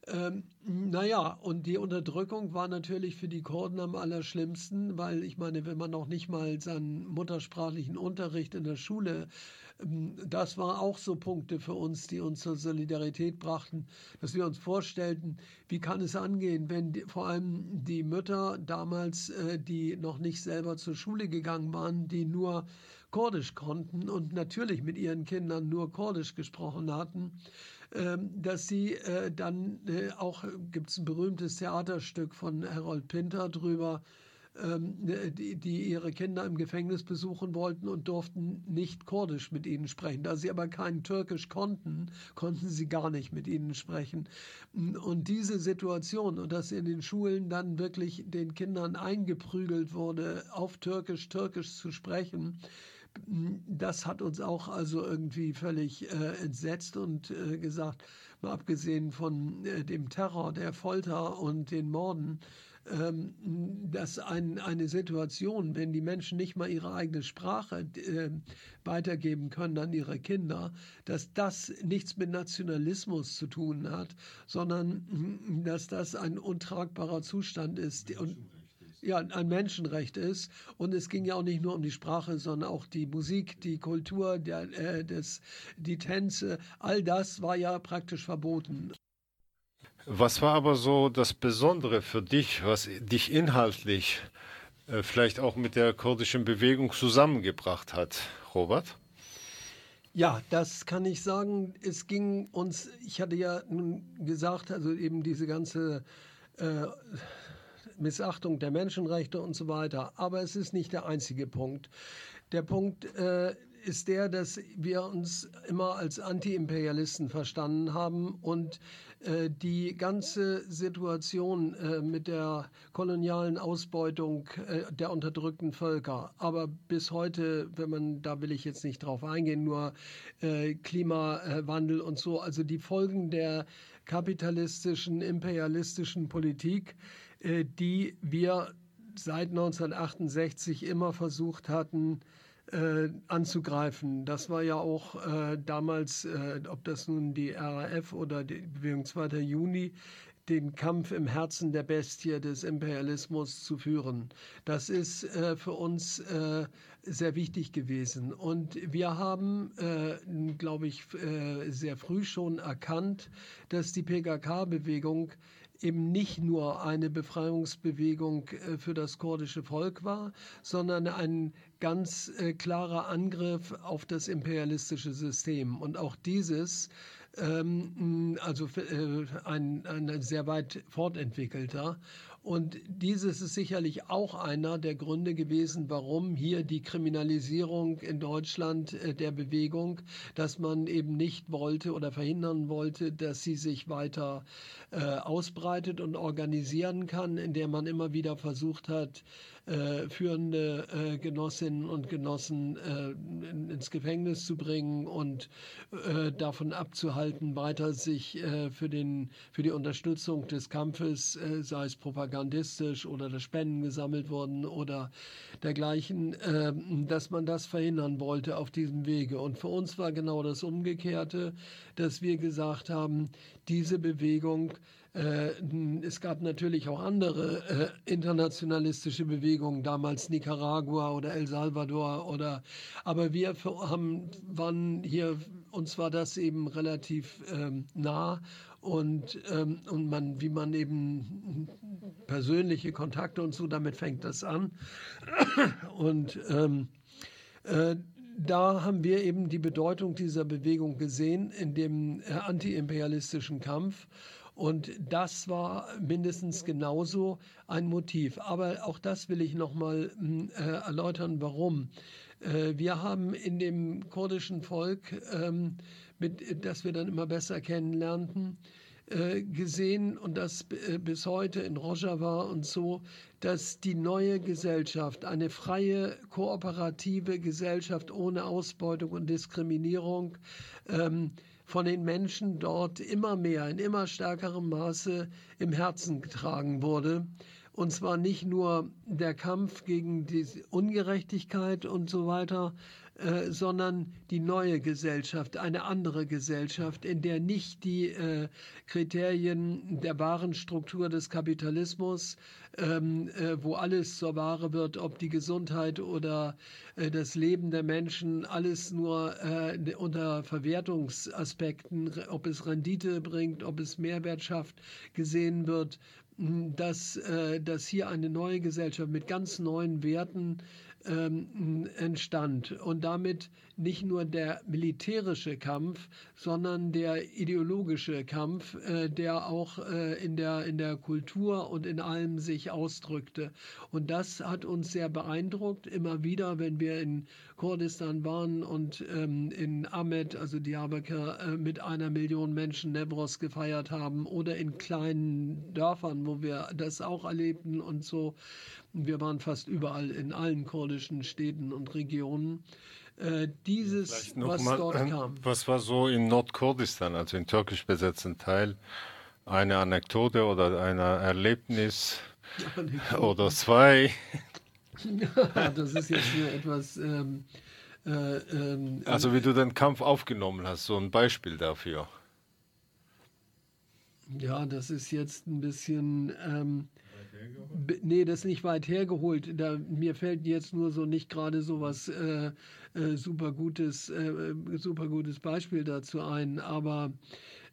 [SPEAKER 2] Ähm, naja, und die Unterdrückung war natürlich für die Kurden am allerschlimmsten, weil ich meine, wenn man noch nicht mal seinen muttersprachlichen Unterricht in der Schule, ähm, das war auch so Punkte für uns, die uns zur Solidarität brachten, dass wir uns vorstellten, wie kann es angehen, wenn die, vor allem die Mütter damals, äh, die noch nicht selber zur Schule gegangen waren, die nur Kurdisch konnten und natürlich mit ihren Kindern nur Kurdisch gesprochen hatten, dass sie äh, dann äh, auch, gibt es ein berühmtes Theaterstück von Harold Pinter drüber, ähm, die, die, ihre Kinder im Gefängnis besuchen wollten und durften nicht Kurdisch mit ihnen sprechen. Da sie aber kein Türkisch konnten, konnten sie gar nicht mit ihnen sprechen. Und diese Situation und dass in den Schulen dann wirklich den Kindern eingeprügelt wurde, auf Türkisch Türkisch zu sprechen, das hat uns auch also irgendwie völlig äh, entsetzt und äh, gesagt, mal abgesehen von äh, dem Terror, der Folter und den Morden, ähm, dass ein, eine Situation, wenn die Menschen nicht mal ihre eigene Sprache äh, weitergeben können an ihre Kinder, dass das nichts mit Nationalismus zu tun hat, sondern dass das ein untragbarer Zustand ist. Und, ja, ein Menschenrecht ist. Und es ging ja auch nicht nur um die Sprache, sondern auch die Musik, die Kultur, der, äh, des, die Tänze, all das war ja praktisch verboten.
[SPEAKER 1] Was war aber so das Besondere für dich, was dich inhaltlich äh, vielleicht auch mit der kurdischen Bewegung zusammengebracht hat, Robert?
[SPEAKER 2] Ja, das kann ich sagen. Es ging uns, ich hatte ja nun gesagt, also eben diese ganze äh, Missachtung der Menschenrechte und so weiter. Aber es ist nicht der einzige Punkt. Der Punkt äh, ist der, dass wir uns immer als Antiimperialisten verstanden haben und äh, die ganze Situation äh, mit der kolonialen Ausbeutung äh, der unterdrückten Völker, aber bis heute, wenn man, da will ich jetzt nicht drauf eingehen, nur äh, Klimawandel und so, also die Folgen der kapitalistischen, imperialistischen Politik, die wir seit 1968 immer versucht hatten äh, anzugreifen. Das war ja auch äh, damals, äh, ob das nun die RAF oder die Bewegung 2. Juni, den Kampf im Herzen der Bestie des Imperialismus zu führen. Das ist äh, für uns äh, sehr wichtig gewesen. Und wir haben, äh, glaube ich, äh, sehr früh schon erkannt, dass die PKK-Bewegung eben nicht nur eine Befreiungsbewegung äh, für das kurdische Volk war, sondern ein ganz äh, klarer Angriff auf das imperialistische System. Und auch dieses, ähm, also äh, ein, ein sehr weit fortentwickelter. Und dieses ist sicherlich auch einer der Gründe gewesen, warum hier die Kriminalisierung in Deutschland äh, der Bewegung, dass man eben nicht wollte oder verhindern wollte, dass sie sich weiter äh, ausbreitet und organisieren kann, indem man immer wieder versucht hat, äh, führende äh, Genossinnen und Genossen äh, ins Gefängnis zu bringen und äh, davon abzuhalten, weiter sich äh, für, den, für die Unterstützung des Kampfes, sei es propagandistisch oder dass Spenden gesammelt wurden oder dergleichen, äh, dass man das verhindern wollte auf diesem Wege. Und für uns war genau das Umgekehrte, dass wir gesagt haben, diese Bewegung äh, es gab natürlich auch andere äh, internationalistische Bewegungen, damals Nicaragua oder El Salvador oder, aber wir haben, waren hier, uns war das eben relativ ähm, nah und, ähm, und man, wie man eben persönliche Kontakte und so, damit fängt das an. Und ähm, äh, da haben wir eben die Bedeutung dieser Bewegung gesehen in dem äh, antiimperialistischen Kampf und das war mindestens genauso ein Motiv. Aber auch das will ich nochmal hm, äh, erläutern, warum. Äh, wir haben in dem kurdischen Volk, ähm, mit, das wir dann immer besser kennenlernten, äh, gesehen und das äh, bis heute in Rojava und so, dass die neue Gesellschaft, eine freie, kooperative Gesellschaft ohne Ausbeutung und Diskriminierung, ähm, von den Menschen dort immer mehr, in immer stärkerem Maße im Herzen getragen wurde. Und zwar nicht nur der Kampf gegen die Ungerechtigkeit und so weiter, äh, sondern die neue Gesellschaft, eine andere Gesellschaft, in der nicht die äh, Kriterien der wahren Struktur des Kapitalismus, ähm, äh, wo alles zur Ware wird, ob die Gesundheit oder äh, das Leben der Menschen, alles nur äh, unter Verwertungsaspekten, ob es Rendite bringt, ob es Mehrwert schafft, gesehen wird, dass, äh, dass hier eine neue Gesellschaft mit ganz neuen Werten ähm, entstand und damit nicht nur der militärische Kampf, sondern der ideologische Kampf, äh, der auch äh, in, der, in der Kultur und in allem sich ausdrückte. Und das hat uns sehr beeindruckt, immer wieder, wenn wir in Kurdistan waren und ähm, in Ahmed, also Diyarbakir, äh, mit einer Million Menschen Nebros gefeiert haben oder in kleinen Dörfern, wo wir das auch erlebten und so. Wir waren fast überall in allen kurdischen Städten und Regionen. Äh, dieses, was
[SPEAKER 1] mal,
[SPEAKER 2] dort
[SPEAKER 1] äh,
[SPEAKER 2] kam.
[SPEAKER 1] Was war so in Nordkurdistan, also im türkisch besetzten Teil, eine Anekdote oder ein Erlebnis Anekdote. oder zwei?
[SPEAKER 2] das ist jetzt nur etwas. Ähm,
[SPEAKER 1] äh, ähm, also wie du den Kampf aufgenommen hast, so ein Beispiel dafür.
[SPEAKER 2] Ja, das ist jetzt ein bisschen. Ähm, Nee, das ist nicht weit hergeholt. Da, mir fällt jetzt nur so nicht gerade so was äh, äh, super gutes, äh, super gutes Beispiel dazu ein. Aber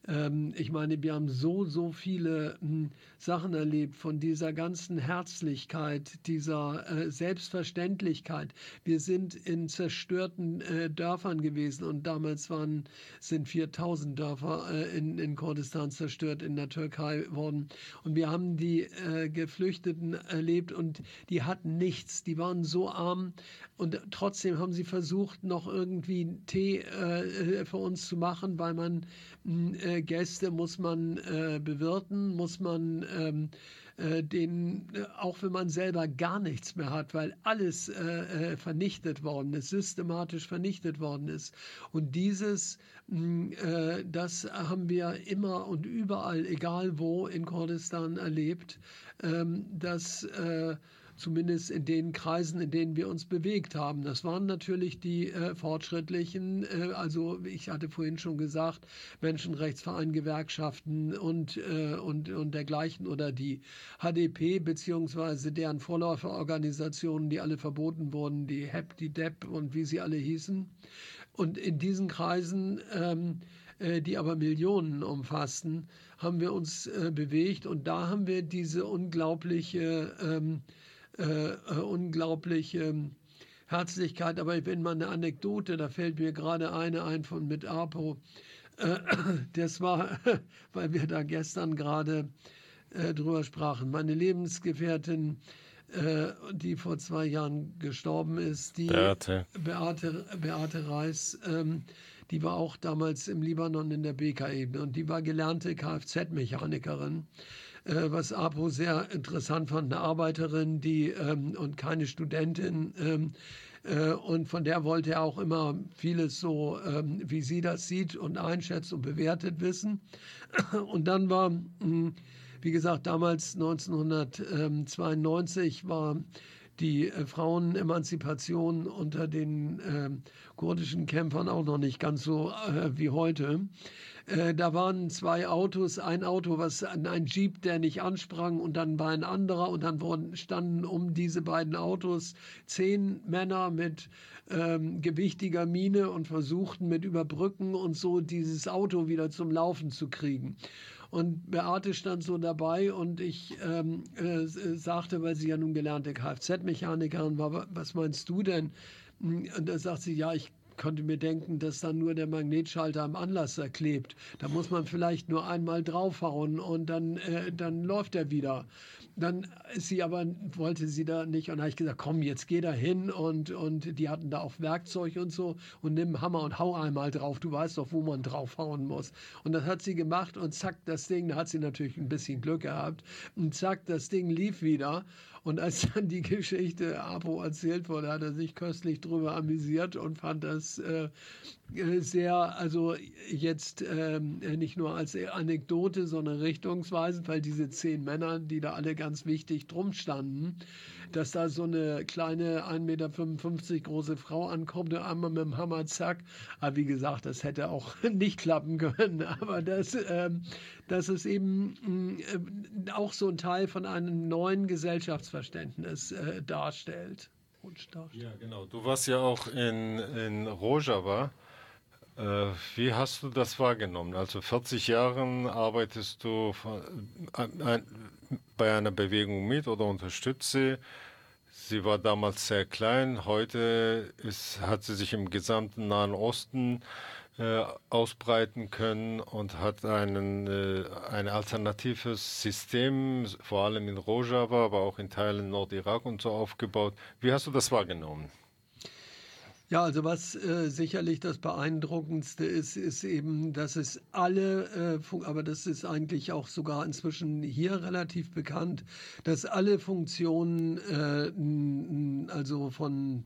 [SPEAKER 2] ähm, ich meine, wir haben so, so viele hm, Sachen erlebt von dieser ganzen Herzlichkeit, dieser äh, Selbstverständlichkeit. Wir sind in zerstörten äh, Dörfern gewesen und damals waren, sind 4000 Dörfer äh, in, in Kurdistan zerstört in der Türkei worden. Und wir haben die äh, Geflüchteten erlebt und die hatten nichts. Die waren so arm und trotzdem haben sie versucht, noch irgendwie Tee äh, für uns zu machen, weil man äh, Gäste muss man äh, bewirten, muss man ähm, äh, den, äh, auch wenn man selber gar nichts mehr hat, weil alles äh, äh, vernichtet worden ist, systematisch vernichtet worden ist. Und dieses, hm, das haben wir immer und überall, egal wo in Kurdistan erlebt, ähm, dass zumindest in den Kreisen, in denen wir uns bewegt haben. Das waren natürlich die äh, fortschrittlichen, äh, also ich hatte vorhin schon gesagt, Menschenrechtsverein, Gewerkschaften und, äh, und, und dergleichen oder die HDP beziehungsweise deren Vorläuferorganisationen, die alle verboten wurden, die HEP, die DEP und wie sie alle hießen. Und in diesen Kreisen ähm, äh, die aber Millionen umfassten, haben wir uns äh, bewegt und da haben wir diese unglaubliche ähm, äh, äh, unglaubliche ähm, Herzlichkeit. Aber ich bin mal eine Anekdote, da fällt mir gerade eine ein von mit Apo. Äh, das war, weil wir da gestern gerade äh, drüber sprachen. Meine Lebensgefährtin, äh, die vor zwei Jahren gestorben ist, die
[SPEAKER 1] Beate,
[SPEAKER 2] Beate, Beate Reis, ähm, die war auch damals im Libanon in der BKE und die war gelernte Kfz-Mechanikerin. Äh, was Apo sehr interessant fand, eine Arbeiterin, die ähm, und keine Studentin. Ähm, äh, und von der wollte er auch immer vieles so, ähm, wie sie das sieht und einschätzt und bewertet wissen. Und dann war hm, Wie gesagt, damals 1992 war die äh, Frauenemanzipation unter den äh, kurdischen Kämpfern auch noch nicht ganz so äh, wie heute. Äh, da waren zwei Autos, ein Auto, was ein Jeep, der nicht ansprang, und dann war ein anderer, und dann wurden, standen um diese beiden Autos zehn Männer mit ähm, gewichtiger Mine und versuchten mit Überbrücken und so dieses Auto wieder zum Laufen zu kriegen. Und Beate stand so dabei und ich ähm, äh, sagte, weil sie ja nun gelernte Kfz-Mechanikerin war, was meinst du denn? Und da sagt sie, ja, ich könnte mir denken, dass dann nur der Magnetschalter am Anlasser klebt. Da muss man vielleicht nur einmal draufhauen und dann, äh, dann läuft er wieder. Dann ist sie aber, wollte sie da nicht. Und habe ich gesagt, komm, jetzt geh da hin. Und, und die hatten da auch Werkzeug und so. Und nimm Hammer und hau einmal drauf. Du weißt doch, wo man draufhauen muss. Und das hat sie gemacht. Und zack, das Ding, da hat sie natürlich ein bisschen Glück gehabt. Und zack, das Ding lief wieder. Und als dann die Geschichte Apo erzählt wurde, hat er sich köstlich drüber amüsiert und fand das äh, äh sehr, also jetzt äh, nicht nur als Anekdote, sondern richtungsweisend, weil diese zehn Männer, die da alle ganz wichtig drum standen, dass da so eine kleine 1,55 Meter große Frau ankommt und einmal mit dem Hammer zack. Aber wie gesagt, das hätte auch nicht klappen können. Aber das, ähm, das ist eben äh, auch so ein Teil von einem neuen Gesellschaftsverständnis äh, darstellt.
[SPEAKER 1] Ja, genau. Du warst ja auch in, in Rojava. Äh, wie hast du das wahrgenommen? Also 40 Jahren arbeitest du bei einer Bewegung mit oder unterstützt sie. Sie war damals sehr klein, heute ist, hat sie sich im gesamten Nahen Osten äh, ausbreiten können und hat einen, äh, ein alternatives System, vor allem in Rojava, aber auch in Teilen Nordirak und so aufgebaut. Wie hast du das wahrgenommen?
[SPEAKER 2] Ja, also was äh, sicherlich das Beeindruckendste ist, ist eben, dass es alle, äh, aber das ist eigentlich auch sogar inzwischen hier relativ bekannt, dass alle Funktionen, äh, also von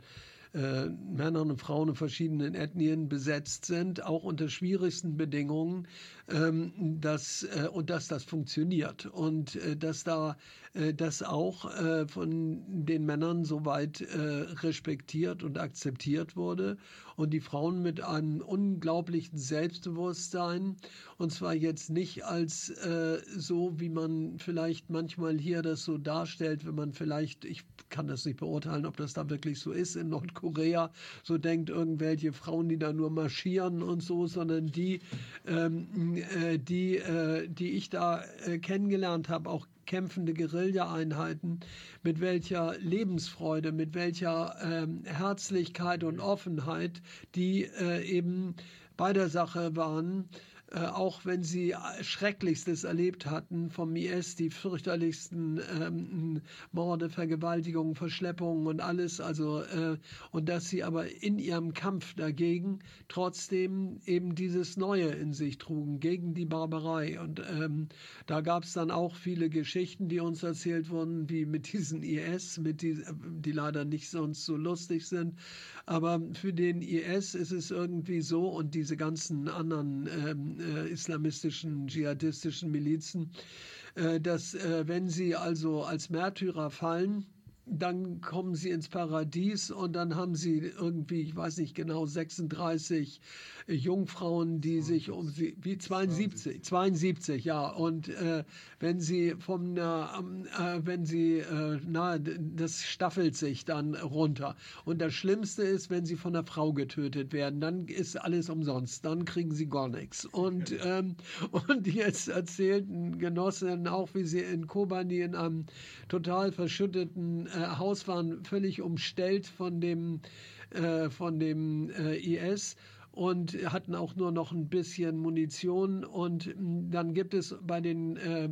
[SPEAKER 2] äh, Männern und Frauen in verschiedenen Ethnien besetzt sind, auch unter schwierigsten Bedingungen, ähm, dass, äh, und dass das funktioniert. Und äh, dass da äh, das auch äh, von den Männern soweit äh, respektiert und akzeptiert wurde und die Frauen mit einem unglaublichen Selbstbewusstsein. Und zwar jetzt nicht als äh, so, wie man vielleicht manchmal hier das so darstellt, wenn man vielleicht, ich kann das nicht beurteilen, ob das da wirklich so ist in Nordkorea, so denkt irgendwelche Frauen, die da nur marschieren und so, sondern die, ähm, äh, die, äh, die ich da äh, kennengelernt habe, auch kämpfende Guerilla-Einheiten, mit welcher Lebensfreude, mit welcher ähm, Herzlichkeit und Offenheit die äh, eben bei der Sache waren äh, auch wenn sie äh, Schrecklichstes erlebt hatten vom IS, die fürchterlichsten ähm, Morde, Vergewaltigungen, Verschleppungen und alles, also äh, und dass sie aber in ihrem Kampf dagegen trotzdem eben dieses Neue in sich trugen, gegen die Barbarei. Und ähm, da gab es dann auch viele Geschichten, die uns erzählt wurden, wie mit diesen IS, mit die, die leider nicht sonst so lustig sind. Aber für den IS ist es irgendwie so und diese ganzen anderen ähm, äh, islamistischen, dschihadistischen Milizen, äh, dass äh, wenn sie also als Märtyrer fallen, dann kommen sie ins Paradies und dann haben sie irgendwie, ich weiß nicht genau, 36 Jungfrauen, die sich um sie, wie 72, 72, ja. Und äh, wenn sie vom, äh, äh, wenn sie, äh, na, das staffelt sich dann runter. Und das Schlimmste ist, wenn sie von der Frau getötet werden, dann ist alles umsonst, dann kriegen sie gar nichts. Und, ähm, und jetzt erzählten Genossinnen auch, wie sie in Kobani in einem total verschütteten äh, Haus waren, völlig umstellt von dem, äh, von dem äh, IS und hatten auch nur noch ein bisschen Munition. Und hm, dann gibt es bei den äh,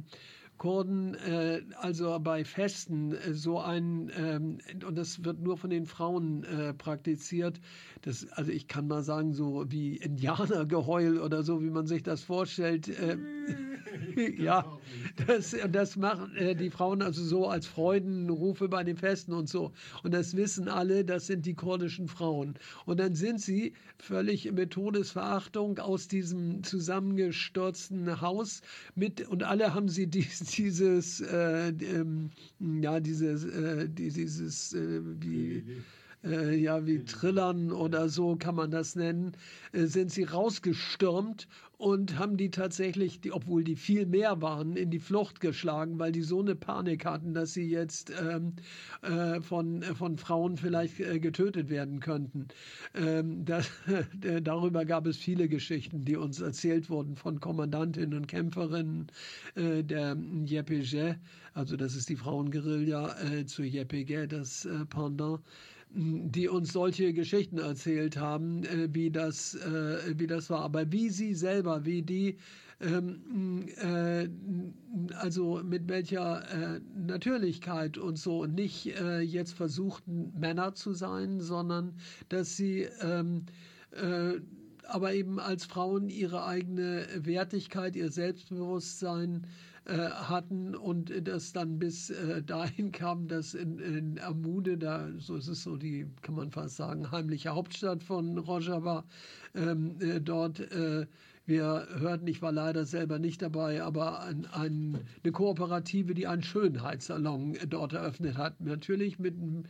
[SPEAKER 2] Kurden, äh, also bei Festen, äh, so ein, ähm, und das wird nur von den Frauen äh, praktiziert. Das, also ich kann mal sagen, so wie Indianergeheul oder so, wie man sich das vorstellt. Äh, ja, das, das machen äh, die Frauen also so als Freudenrufe bei den Festen und so. Und das wissen alle, das sind die kurdischen Frauen. Und dann sind sie völlig mit Todesverachtung aus diesem zusammengestürzten Haus mit, und alle haben sie diesen dieses, äh, ähm, ja, dieses, äh, dieses, äh, wie, äh, ja, wie Trillern oder so kann man das nennen, äh, sind sie rausgestürmt und haben die tatsächlich, die, obwohl die viel mehr waren, in die Flucht geschlagen, weil die so eine Panik hatten, dass sie jetzt ähm, äh, von, äh, von Frauen vielleicht äh, getötet werden könnten. Ähm, das, äh, darüber gab es viele Geschichten, die uns erzählt wurden von Kommandantinnen und Kämpferinnen äh, der YPG, also das ist die Frauenguerilla äh, zu YPG, das Pendant die uns solche Geschichten erzählt haben, äh, wie, das, äh, wie das war. Aber wie sie selber, wie die, ähm, äh, also mit welcher äh, Natürlichkeit und so, nicht äh, jetzt versuchten, Männer zu sein, sondern dass sie ähm, äh, aber eben als Frauen ihre eigene Wertigkeit, ihr Selbstbewusstsein äh, hatten und das dann bis äh, dahin kam, dass in, in Amude, da so ist es so die, kann man fast sagen, heimliche Hauptstadt von Rojava, ähm, äh, dort äh, wir hörten, ich war leider selber nicht dabei, aber ein, ein, eine Kooperative, die einen Schönheitssalon dort eröffnet hat. Natürlich mit einem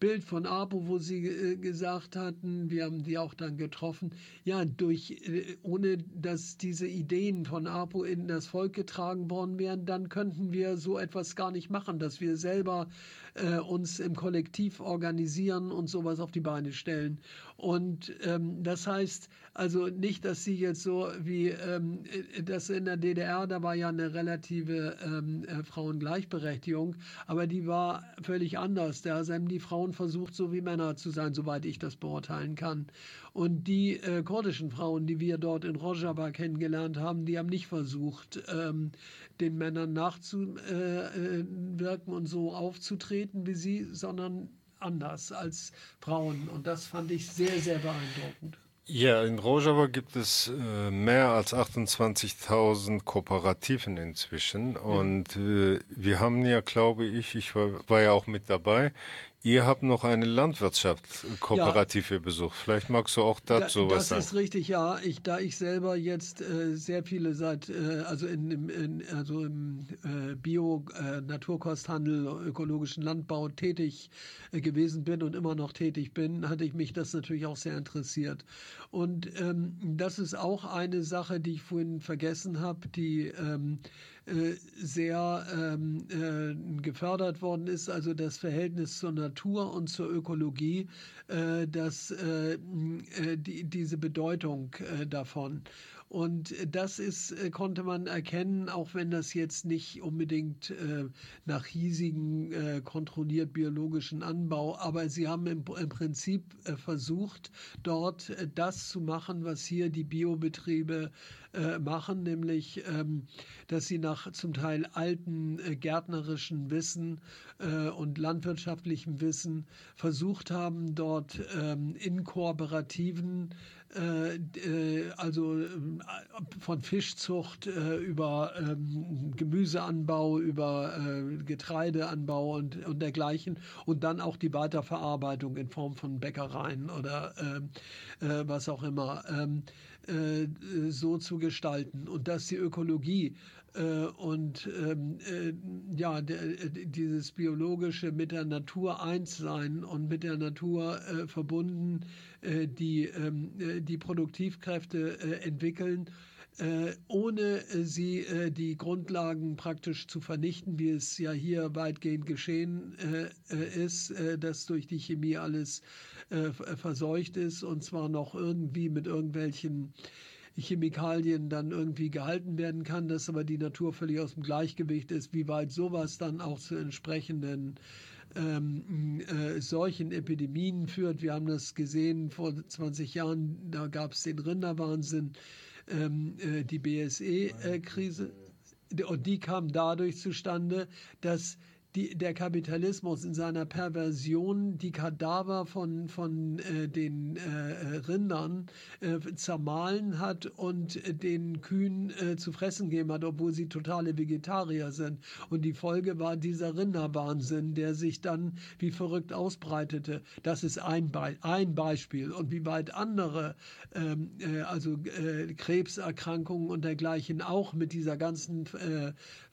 [SPEAKER 2] Bild von Apo, wo sie äh, gesagt hatten, wir haben die auch dann getroffen, ja, durch, äh, ohne dass diese Ideen von Apo in das Volk getragen worden wären, dann könnten wir so etwas gar nicht machen, dass wir selber äh, uns im Kollektiv organisieren und sowas auf die Beine stellen. Und ähm, das heißt also nicht, dass sie jetzt so wie ähm, das in der DDR, da war ja eine relative ähm, äh, Frauengleichberechtigung, aber die war völlig anders. Da haben die Frauen versucht, so wie Männer zu sein, soweit ich das beurteilen kann. Und die äh, kurdischen Frauen, die wir dort in Rojava kennengelernt haben, die haben nicht versucht, ähm, den Männern nachzuwirken äh, und so aufzutreten wie sie, sondern anders als Frauen. Und das fand ich sehr, sehr beeindruckend.
[SPEAKER 1] Ja, in Rojava gibt es äh, mehr als 28.000 Kooperativen inzwischen. Und äh, wir haben ja, glaube ich, ich war, war, ja auch mit dabei, Ihr habt noch eine Landwirtschaftskooperative ja. besucht. Vielleicht magst du auch dazu
[SPEAKER 2] da,
[SPEAKER 1] was sagen.
[SPEAKER 2] Das ist richtig, ja. Ich, da ich selber jetzt äh, sehr viele seit, äh, also, in, in, also im äh, Bio-, äh, Naturkosthandel, ökologischen Landbau tätig äh, gewesen bin und immer noch tätig bin, hatte ich mich das natürlich auch sehr interessiert. Und ähm, das ist auch eine Sache, die ich vorhin vergessen habe, die ähm, äh, sehr ähm, äh, gefördert worden ist, also das Verhältnis zur Natur und zur Ökologie, äh, dass äh, äh, die, diese Bedeutung davon. Und das ist, äh, konnte man erkennen, auch wenn das jetzt nicht unbedingt äh, nach hiesigen äh, kontrolliert biologischen Anbau, aber sie haben im, Prinzip äh, versucht, dort äh, das zu machen, was hier die Biobetriebe äh, machen, nämlich, ähm, dass sie nach zum Teil alten gärtnerischen Wissen und landwirtschaftlichem Wissen versucht haben, dort ähm, in Kooperativen äh, äh, also ähm, von Fischzucht äh, über ähm, Gemüseanbau, über Getreideanbau und, und dergleichen. Und dann auch die Weiterverarbeitung in Form von Bäckereien oder ähm, was auch immer so zu gestalten. Und dass die Ökologie äh, und ähm, äh, ja, der, dieses biologische mit der Natur eins sein und mit der Natur äh, verbunden äh, die, ähm, äh, die Produktivkräfte äh, entwickeln ohne sie die Grundlagen praktisch zu vernichten, wie es ja hier weitgehend geschehen ist, dass durch die Chemie alles verseucht ist und zwar noch irgendwie mit irgendwelchen Chemikalien dann irgendwie gehalten werden kann, dass aber die Natur völlig aus dem Gleichgewicht ist, wie weit sowas dann auch zu entsprechenden ähm, äh, solchen Epidemien führt. Wir haben das gesehen vor 20 Jahren, da gab es den Rinderwahnsinn, ähm, äh, die BSE-Krise. Äh, und die kam dadurch zustande, dass die, der Kapitalismus in seiner Perversion die Kadaver von, von äh, den äh, Rindern äh, zermahlen hat und den Kühen äh, zu fressen gegeben hat, obwohl sie totale Vegetarier sind. Und die Folge war dieser Rinderwahnsinn, der sich dann wie verrückt ausbreitete. Das ist ein, Be ein Beispiel. Und wie weit andere, ähm, äh, also äh, Krebserkrankungen und dergleichen auch mit dieser ganzen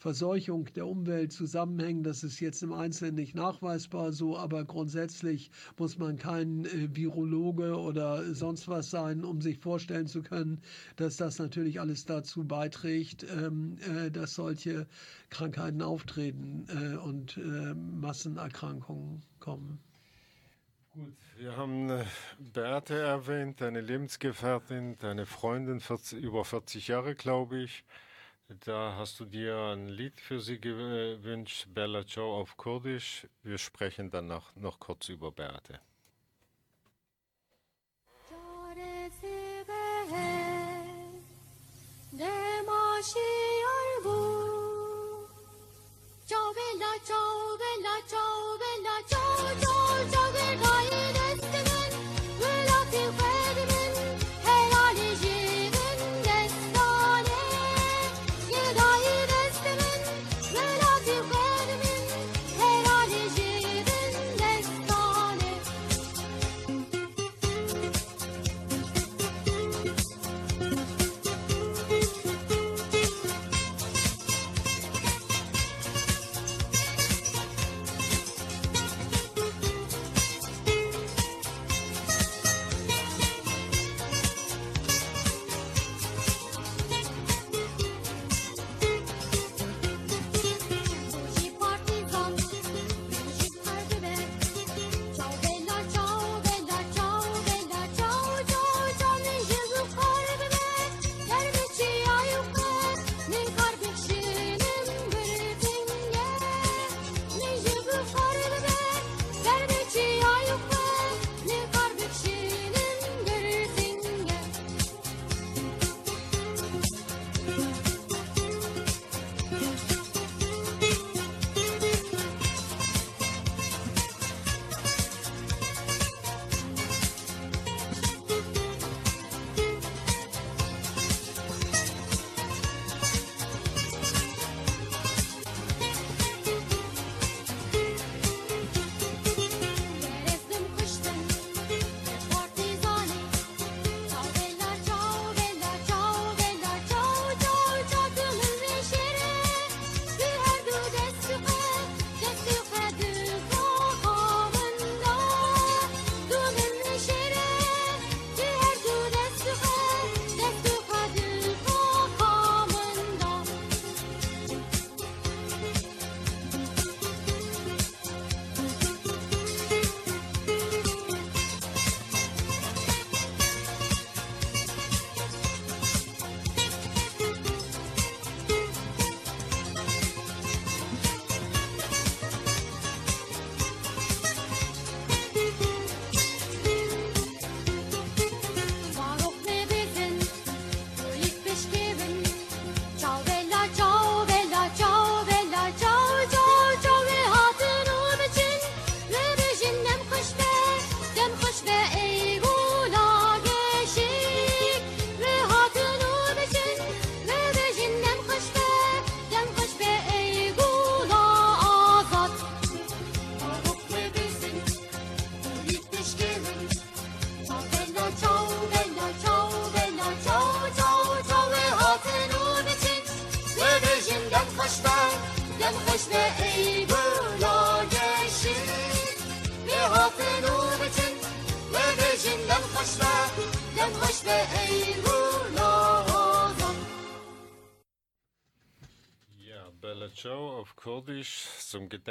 [SPEAKER 2] Verseuchung der Umwelt zusammenhängen, das ist jetzt im Einzelnen nicht nachweisbar so, aber grundsätzlich muss man kein äh, Virologe oder sonst was sein, um sich vorstellen zu können, dass das natürlich alles dazu beiträgt, ähm, äh, dass solche Krankheiten auftreten äh, und äh, Massenerkrankungen kommen.
[SPEAKER 3] Gut, wir haben äh, Beate erwähnt, deine Lebensgefährtin, deine Freundin, 40, über 40 Jahre, glaube ich. Da hast du dir ein Lied für sie gewünscht, Bella Joe auf Kurdisch. Wir sprechen dann noch, noch kurz über Beate. Ciao bella, ciao bella, ciao bella,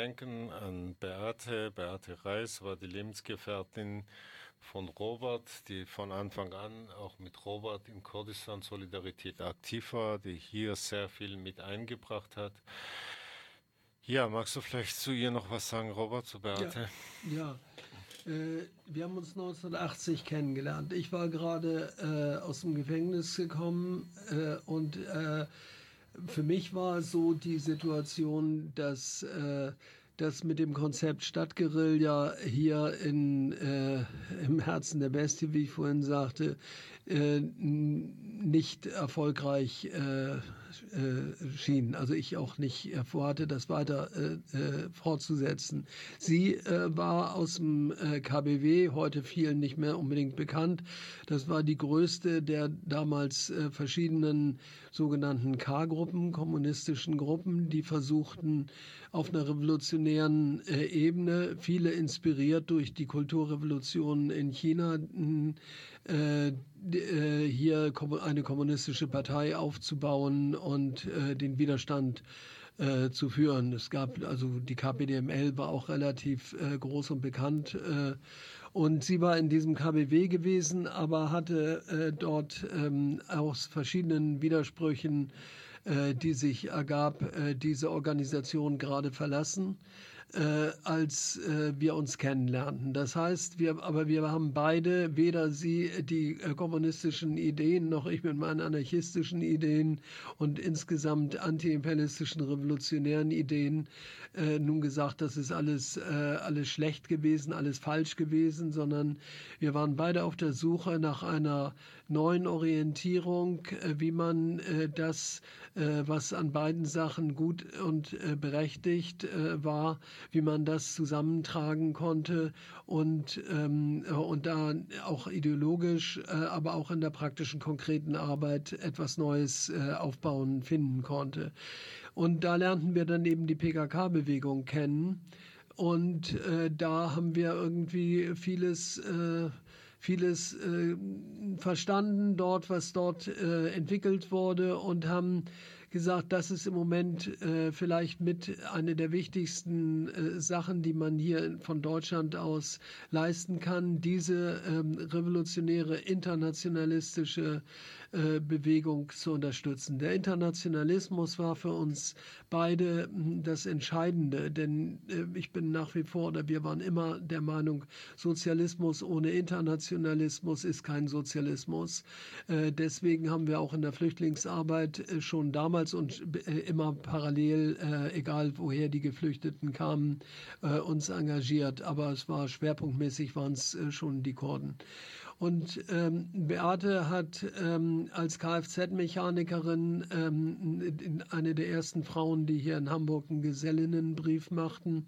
[SPEAKER 3] zum Gedenken an Beate. Beate Reis war die Lebensgefährtin von Robert, die von Anfang an auch mit Robert in Kurdistan Solidarität aktiv war, die hier sehr viel mit eingebracht hat. Ja, magst du vielleicht zu ihr noch was sagen, Robert, zu Beate?
[SPEAKER 2] Ja, ja. Äh, wir haben uns 1980 kennengelernt. Ich war gerade äh, aus dem Gefängnis gekommen äh, und äh, für mich war so die Situation, dass dass mit dem Konzept Stadtguerilla hier in, äh, im Herzen der Bestie, wie ich vorhin sagte, äh, nicht erfolgreich äh, äh, schien. Also ich auch nicht vorhatte, das weiter äh, äh, fortzusetzen. Sie war aus dem KBW, heute vielen nicht mehr unbedingt bekannt. Das war die größte der damals verschiedenen sogenannten K-Gruppen, kommunistischen Gruppen, die versuchten auf einer revolutionären Ebene, viele inspiriert durch die Kulturrevolution in China, äh, äh, hier eine kommunistische Partei aufzubauen und äh, den Widerstand äh, zu führen. Es gab also die KPDML war auch relativ äh, groß und bekannt äh, und sie war in diesem KBW gewesen, aber hatte dort ähm, aus verschiedenen Widersprüchen, die sich ergab, diese Organisation gerade verlassen äh, als äh, wir uns kennenlernten. Das heißt, wir, aber wir haben beide, weder sie die äh, kommunistischen Ideen noch ich mit meinen anarchistischen Ideen und insgesamt antiimperialistischen revolutionären Ideen äh, nun gesagt, das ist alles, äh, alles schlecht gewesen, alles falsch gewesen, sondern wir waren beide auf der Suche nach einer neuen Orientierung, äh, wie man äh, das, äh, was an beiden Sachen gut und berechtigt war, wie man das zusammentragen konnte und, ähm, und da auch ideologisch, aber auch in der praktischen, konkreten Arbeit etwas Neues aufbauen, finden konnte. Und da lernten wir dann eben die PKK-Bewegung kennen. Und äh, da haben wir irgendwie vieles äh, vieles äh, verstanden dort, was dort äh, entwickelt wurde und haben gesagt, das ist im Moment äh, vielleicht mit eine der wichtigsten äh, Sachen, die man hier von Deutschland aus leisten kann, diese ähm, revolutionäre internationalistische Bewegung zu unterstützen. Der Internationalismus war für uns beide hm, das Entscheidende, denn äh, ich bin nach wie vor oder wir waren immer der Meinung, Sozialismus ohne Internationalismus ist kein Sozialismus. Äh, deswegen haben wir auch in der Flüchtlingsarbeit schon damals und immer parallel, egal woher die Geflüchteten kamen, uns engagiert. Aber es war schwerpunktmäßig waren es schon die Kurden. Und ähm, Beate hat ähm, als Kfz-Mechanikerin ähm, eine der ersten Frauen, die hier in Hamburg einen Gesellinnenbrief machten.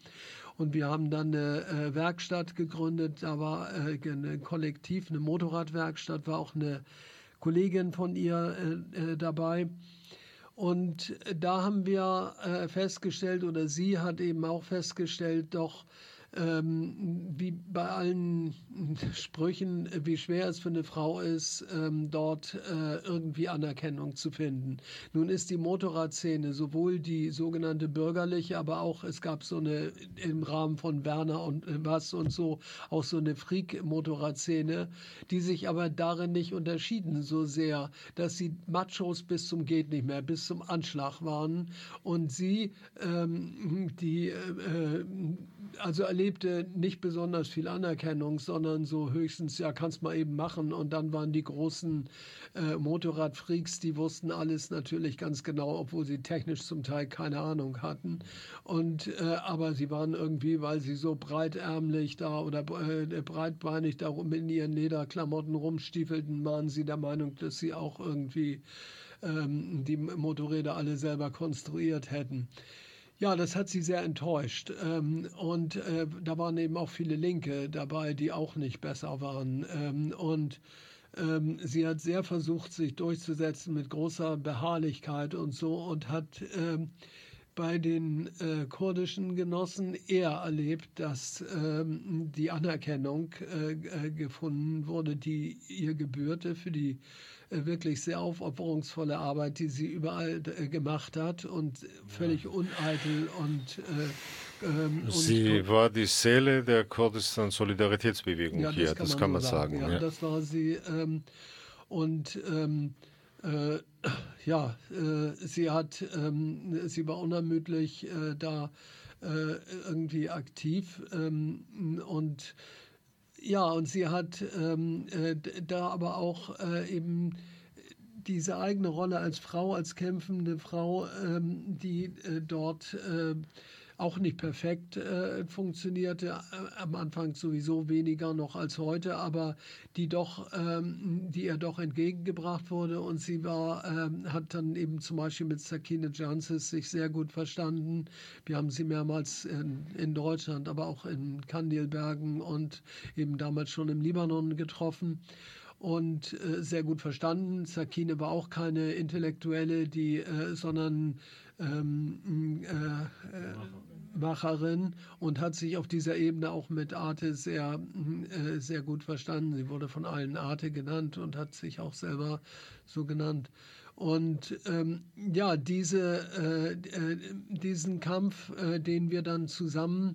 [SPEAKER 2] Und wir haben dann eine äh, Werkstatt gegründet. Da war äh, ein Kollektiv, eine Motorradwerkstatt, war auch eine Kollegin von ihr äh, äh dabei. Und da haben wir äh, festgestellt, oder sie hat eben auch festgestellt, doch ähm, wie bei allen Sprüchen, wie schwer es für eine Frau ist, ähm, dort äh, irgendwie Anerkennung zu finden. Nun ist die Motorradszene sowohl die sogenannte bürgerliche, aber auch es gab so eine im Rahmen von Werner und äh, was und so auch so eine Freak-Motorradszene, die sich aber darin nicht unterschieden so sehr, dass sie Machos bis zum geht nicht mehr, bis zum Anschlag waren und sie ähm, die äh, also erlebte nicht besonders viel Anerkennung, sondern so höchstens, ja, kannst mal eben machen. Und dann waren die großen äh, Motorradfreaks, die wussten alles natürlich ganz genau, obwohl sie technisch zum Teil keine Ahnung hatten. Und äh, aber sie waren irgendwie, weil sie so breitärmlich da oder äh, breitbeinig da in ihren Lederklamotten rumstiefelten, waren sie der Meinung, dass sie auch irgendwie ähm, die Motorräder alle selber konstruiert hätten. Ja, das hat sie sehr enttäuscht. Ähm, und äh, da waren eben auch viele Linke dabei, die auch nicht besser waren. Ähm, und ähm, sie hat sehr versucht, sich durchzusetzen mit großer Beharrlichkeit und so und hat bei den äh, kurdischen Genossen eher erlebt, dass die Anerkennung äh, gefunden wurde, die ihr gebührte für die äh, wirklich sehr aufopferungsvolle Arbeit, die sie überall äh, gemacht hat und völlig ja. uneitel und
[SPEAKER 1] äh, ähm, Sie und, war die Seele der Kurdistan Solidaritätsbewegung ja, hier, das kann das man, kann man sagen.
[SPEAKER 2] sagen. Ja, ja, das war sie. Ähm, und ähm, äh, ja, äh, sie hat, ähm, sie war unermüdlich äh, da irgendwie aktiv ähm, und ja, und sie hat ähm, äh, da aber auch äh, eben diese eigene Rolle als Frau, als kämpfende Frau, ähm, die äh, dort äh, auch nicht perfekt äh, funktionierte, äh, am Anfang sowieso weniger noch als heute, aber die doch, ähm, die ihr doch entgegengebracht wurde und sie war, ähm, hat dann eben zum Beispiel mit Sakine Jansis sich sehr gut verstanden. Wir haben sie mehrmals in, in Deutschland, aber auch in Kandilbergen und eben damals schon im Libanon getroffen und äh, sehr gut verstanden. Sakine war auch keine Intellektuelle, die, äh, sondern ähm, äh, äh, Macherin und hat sich auf dieser Ebene auch mit Arte sehr, äh, sehr gut verstanden. Sie wurde von allen Arte genannt und hat sich auch selber so genannt. Und ähm, ja, diese, äh, äh diesen Kampf, äh, den wir dann zusammen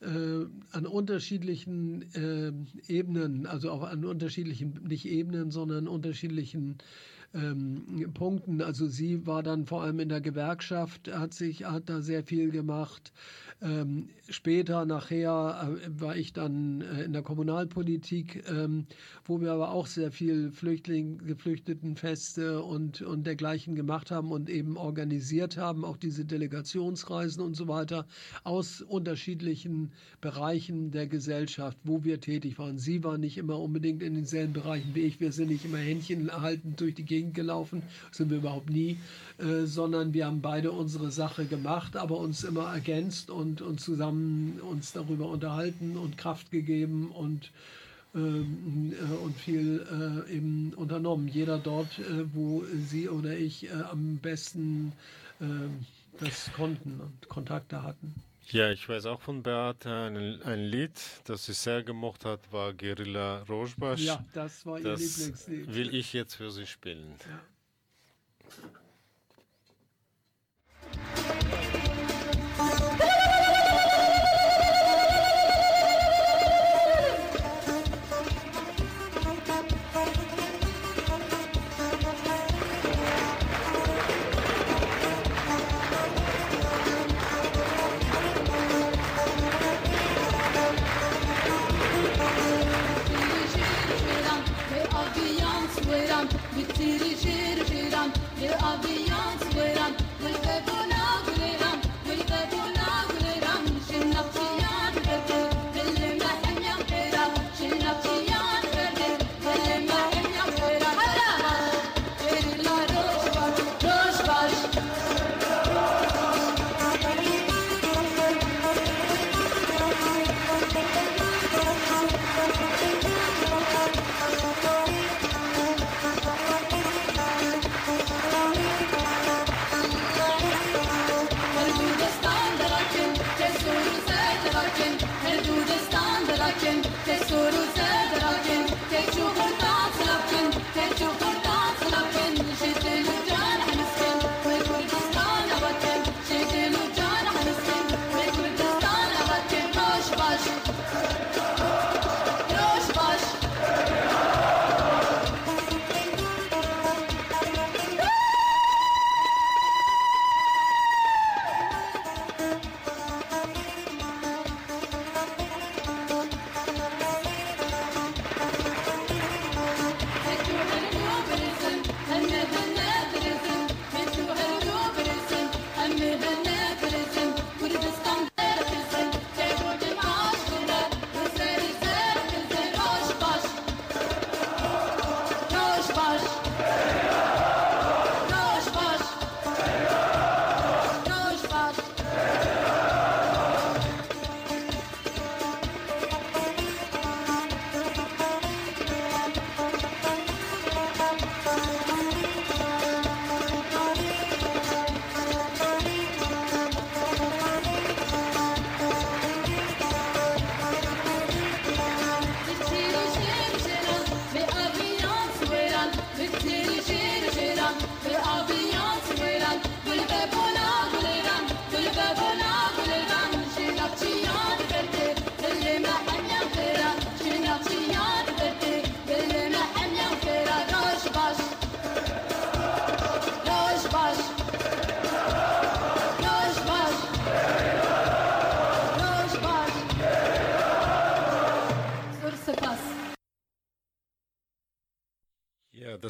[SPEAKER 2] äh, an unterschiedlichen äh, Ebenen, also auch an unterschiedlichen, nicht Ebenen, sondern unterschiedlichen ähm, Punkten. Also sie war dann vor allem in der Gewerkschaft, hat sich, hat da sehr viel gemacht. Ähm, später, nachher, äh, war ich dann äh, in der Kommunalpolitik, ähm, wo wir aber auch sehr viel Flüchtling, Geflüchtetenfeste und, und dergleichen gemacht haben und eben organisiert haben, auch diese Delegationsreisen und so weiter aus unterschiedlichen Bereichen der Gesellschaft, wo wir tätig waren. Sie war nicht immer unbedingt in denselben Bereichen wie ich. Wir sind nicht immer Händchen haltend durch die Gegend gelaufen, sind wir überhaupt nie, äh, sondern wir haben beide unsere Sache gemacht, aber uns immer ergänzt und und, und zusammen uns darüber unterhalten und Kraft gegeben und, ähm, äh, und viel äh, eben unternommen. Jeder dort, äh, wo sie oder ich am besten das konnten und Kontakte hatten.
[SPEAKER 3] Ja, ich weiß auch von Beate ein, ein, Lied, das sie sehr gemocht hat, war Guerilla Rojbash.
[SPEAKER 2] Ja, das war ihr das Lieblingslied.
[SPEAKER 3] Will ich jetzt für sie spielen. Ja.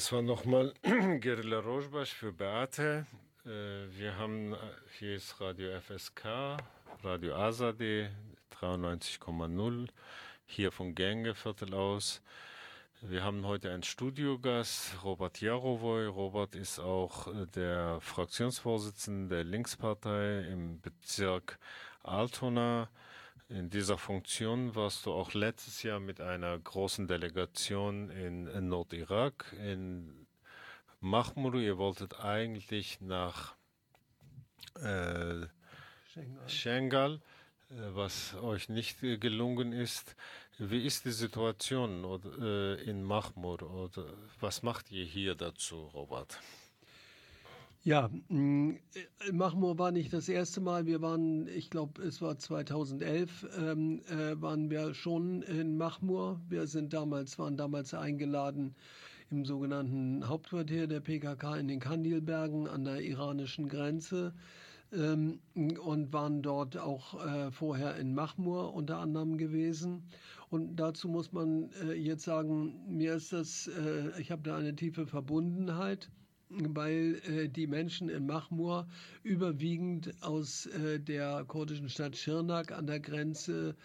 [SPEAKER 3] Das war nochmal Gerilla Rojbasch für Beate. Äh, wir haben, äh, hier ist Radio FSK
[SPEAKER 1] Radio Azadi 93,0 hier von Gängeviertel aus. Wir haben heute einen Studiogast, Robert Jarowoy. Robert ist auch äh, der Fraktionsvorsitzende der Linkspartei im Bezirk Altona. In dieser Funktion warst du auch letztes Jahr mit einer großen Delegation in, in Nordirak, in Mahmuru. Ihr wolltet eigentlich nach äh, Schengal, äh, was euch nicht äh, gelungen ist. Wie ist die Situation oder, in Mahmur oder was macht ihr hier dazu, Robert?
[SPEAKER 2] Ja, mm, Mahmur war nicht das erste Mal. Wir waren, ich glaube, es war 2011, ähm, äh, waren wir schon in Mahmur. Wir sind damals, waren damals eingeladen im sogenannten Hauptquartier der PKK in den Kandilbergen an der iranischen Grenze ähm, und waren dort auch äh, vorher in Mahmur unter anderem gewesen. Und dazu muss man äh, jetzt sagen, mir ist das, äh, ich habe da eine tiefe Verbundenheit weil äh, die Menschen in Mahmur überwiegend aus äh, der kurdischen Stadt Schirnak an der Grenze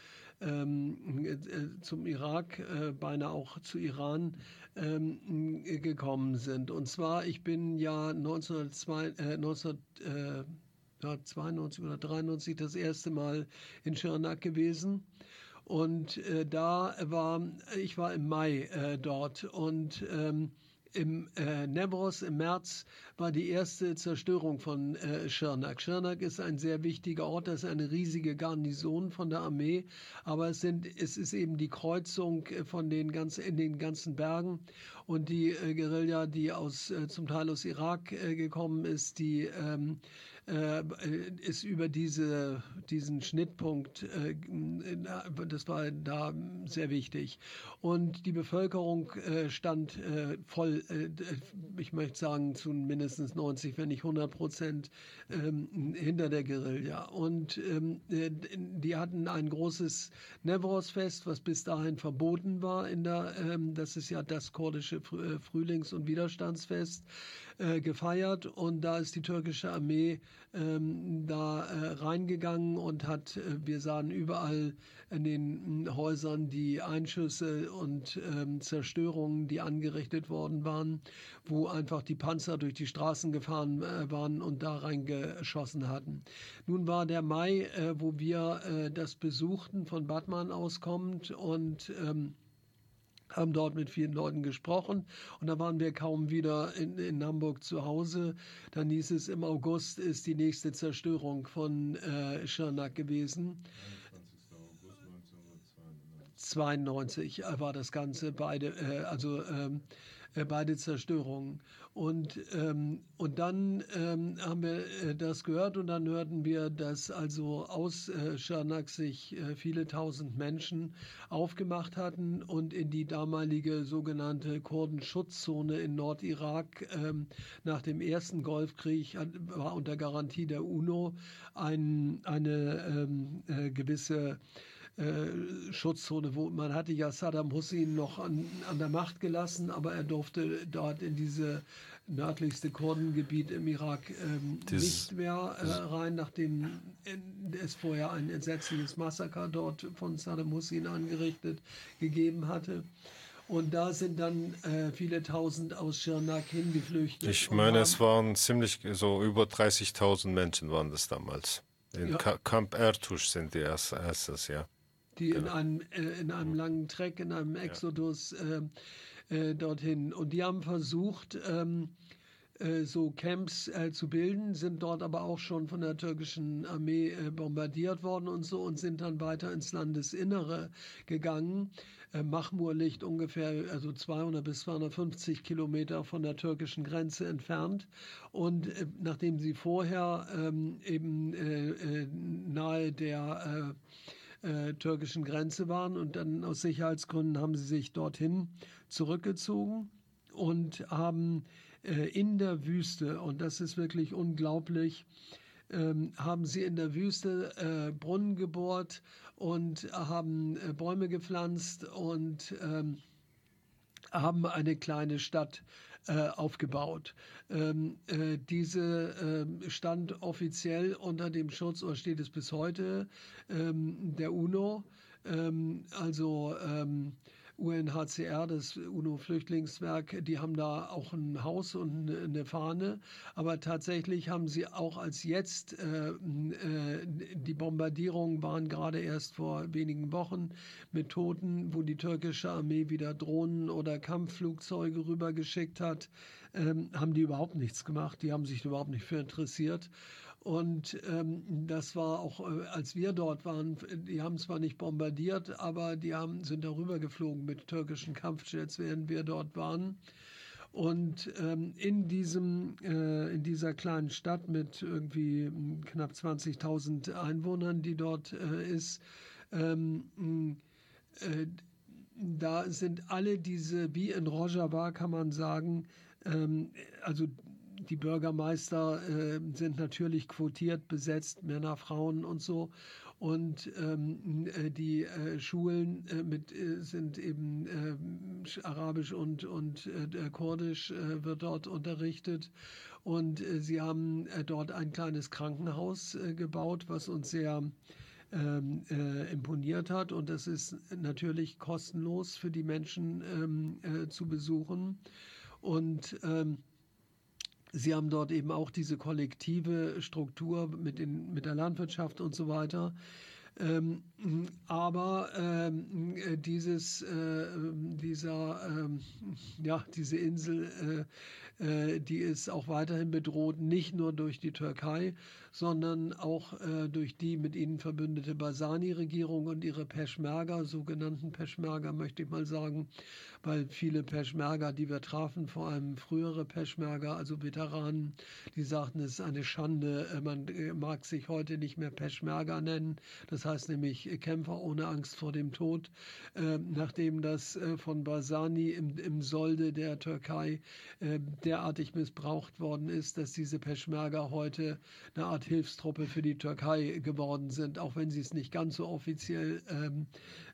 [SPEAKER 2] ähm, äh, zum Irak, äh, beinahe auch zu Iran ähm, gekommen sind. Und zwar, ich bin ja 1902, 19, 92 oder 93 das erste Mal in Schirnak gewesen. Und äh, da war, ich war im Mai äh, dort und ähm, im äh, Nevros im März war die erste Zerstörung von äh, Schirnak. Ist ein sehr wichtiger Ort, das ist eine riesige Garnison von der Armee, aber es, sind, es ist eben die Kreuzung äh, von den ganz, in den ganzen Bergen und die äh, Guerilla, die aus, äh, zum Teil aus Irak äh, gekommen ist, die ähm, äh, ist über diese, diesen Schnittpunkt, äh, das war da sehr wichtig. Und die Bevölkerung äh, stand voll, ich möchte sagen, zu mindestens 90, wenn nicht 100 Prozent ähm, hinter der Guerilla. Und ähm, die hatten ein großes Nevros-Fest, was bis dahin verboten war. In der, ähm, das ist ja das kurdische Frühlings- und Widerstandsfest gefeiert. Und da ist die türkische Armee ähm, da äh, reingegangen und hat, äh, wir sahen überall in den hm, Häusern die Einschüsse und ähm, Zerstörungen, die angerichtet worden waren, wo einfach die Panzer durch die Straßen gefahren äh, waren und da reingeschossen hatten. Nun war der Mai, äh, wo wir äh, das besuchten, von Batman auskommend und ähm, haben dort mit vielen Leuten gesprochen und da waren wir kaum wieder in, in Hamburg zu Hause. Dann hieß es, im August ist die nächste Zerstörung von äh, Schirnak gewesen. 92 war das Ganze, beide, äh, also ähm, äh, beide Zerstörungen. Und, ähm, und dann ähm, haben wir äh, das gehört und dann hörten wir, dass also aus äh, Scharnak sich äh, viele tausend Menschen aufgemacht hatten und in die damalige sogenannte Kurdenschutzzone in Nordirak ähm, nach dem ersten Golfkrieg war unter Garantie der UNO ein, eine ähm, äh, gewisse äh, Schutzzone, wo man hatte ja Saddam Hussein noch an, an der Macht gelassen, aber er durfte dort in diese nördlichste Kurdengebiet im Irak ähm, nicht mehr äh, rein, nachdem es vorher ein entsetzliches Massaker dort von Saddam Hussein angerichtet gegeben hatte. Und da sind dann äh, viele tausend aus Schirnak hingeflüchtet.
[SPEAKER 1] Ich meine, es waren ziemlich so über 30.000 Menschen waren das damals. In ja. Camp Ertusch sind die erst, erstes, ja
[SPEAKER 2] die genau. in, einem, äh, in einem langen Trek, in einem Exodus äh, äh, dorthin. Und die haben versucht, ähm, äh, so Camps äh, zu bilden, sind dort aber auch schon von der türkischen Armee äh, bombardiert worden und so und sind dann weiter ins Landesinnere gegangen. Mahmur liegt ungefähr also 200 bis 250 Kilometer von der türkischen Grenze entfernt. Und nachdem sie vorher ähm, eben nahe der äh, türkischen Grenze waren. Und dann aus Sicherheitsgründen haben sie sich dorthin zurückgezogen und haben äh, in der Wüste, und das ist wirklich unglaublich, ähm, haben sie in der Wüste äh, Brunnen gebohrt und haben äh, Bäume gepflanzt und ähm, haben eine kleine Stadt äh, aufgebaut. Ähm, äh, diese äh, stand offiziell unter dem Schutz, oder steht es bis heute, ähm, der UNO. Ähm, also ähm, UNHCR, das UNO-Flüchtlingswerk, die haben da auch ein Haus und eine Fahne. Aber tatsächlich haben sie auch als jetzt, äh, äh, die Bombardierungen waren gerade erst vor wenigen Wochen mit Toten, wo die türkische Armee wieder Drohnen oder Kampfflugzeuge rübergeschickt hat, äh, haben die überhaupt nichts gemacht. Die haben sich überhaupt nicht für interessiert. Und ähm, das war auch, äh, als wir dort waren, die haben zwar nicht bombardiert, aber die haben, sind darüber geflogen mit türkischen Kampfjets, während wir dort waren. Und ähm, in diesem, äh, in dieser kleinen Stadt mit irgendwie hm, knapp 20.000 Einwohnern, die dort äh, ist, ähm, äh, da sind alle diese, wie in Rojava kann man sagen, ähm, also die Bürgermeister äh, sind natürlich quotiert besetzt, Männer, Frauen und so. Und ähm, äh, die äh, Schulen äh, mit, äh, sind eben äh, Arabisch und, und Kurdisch wird dort unterrichtet. Und sie haben dort ein kleines Krankenhaus gebaut, was uns sehr ähm, äh, imponiert hat. Und das ist natürlich kostenlos für die Menschen ähm, äh, zu besuchen. Und ähm, Sie haben dort eben auch diese kollektive Struktur mit, den, mit der Landwirtschaft und so weiter. Ähm, aber ähm, äh, dieses, äh, dieser, ähm, ja, diese Insel, äh, äh, die ist auch weiterhin bedroht, nicht nur durch die Türkei, sondern auch äh, durch die mit ihnen verbündete Basani-Regierung und ihre Peschmerga, sogenannten Peschmerga, möchte ich mal sagen, weil viele Peschmerga, die wir trafen, vor allem frühere Peschmerga, also Veteranen, die sagten, es ist eine Schande, äh, man mag sich heute nicht mehr Peschmerga nennen. Das heißt nämlich Kämpfer ohne Angst vor dem Tod, äh, nachdem das äh, von Basani im, im Solde der Türkei äh, derartig missbraucht worden ist, dass diese Peschmerga heute eine Art Hilfstruppe für die Türkei geworden sind, auch wenn sie es nicht ganz so offiziell ähm,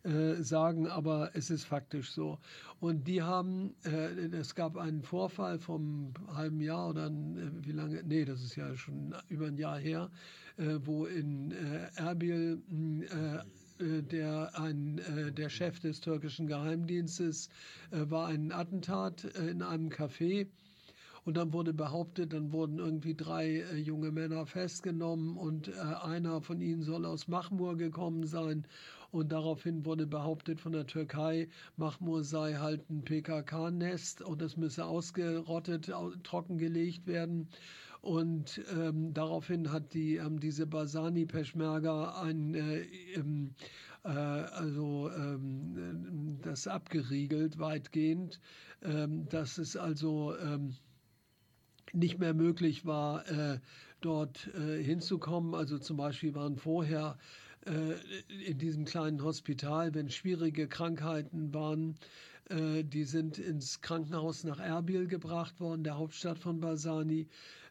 [SPEAKER 2] äh, sagen, aber es ist faktisch so. Und die haben, äh, es gab einen Vorfall vom halben Jahr oder wie lange, nee, das ist ja schon über ein Jahr her, äh, wo in äh, Erbil äh, äh, der, ein, äh, der Chef des türkischen Geheimdienstes äh, war ein Attentat in einem Café. Und dann wurde behauptet, dann wurden irgendwie drei äh, junge Männer festgenommen und äh, einer von ihnen soll aus Mahmur gekommen sein. Und daraufhin wurde behauptet von der Türkei, Mahmur sei halt ein PKK-Nest und es müsse ausgerottet, trockengelegt werden. Und ähm, daraufhin hat die, ähm, diese Basani Peschmerga ein, äh, ähm, äh, also ähm, das abgeriegelt weitgehend. Ähm, dass es also ähm, nicht mehr möglich war, äh, dort äh, hinzukommen. Also zum Beispiel waren vorher in diesem kleinen Hospital, wenn schwierige Krankheiten waren, äh, die sind ins Krankenhaus nach Erbil gebracht worden, der Hauptstadt von Basani,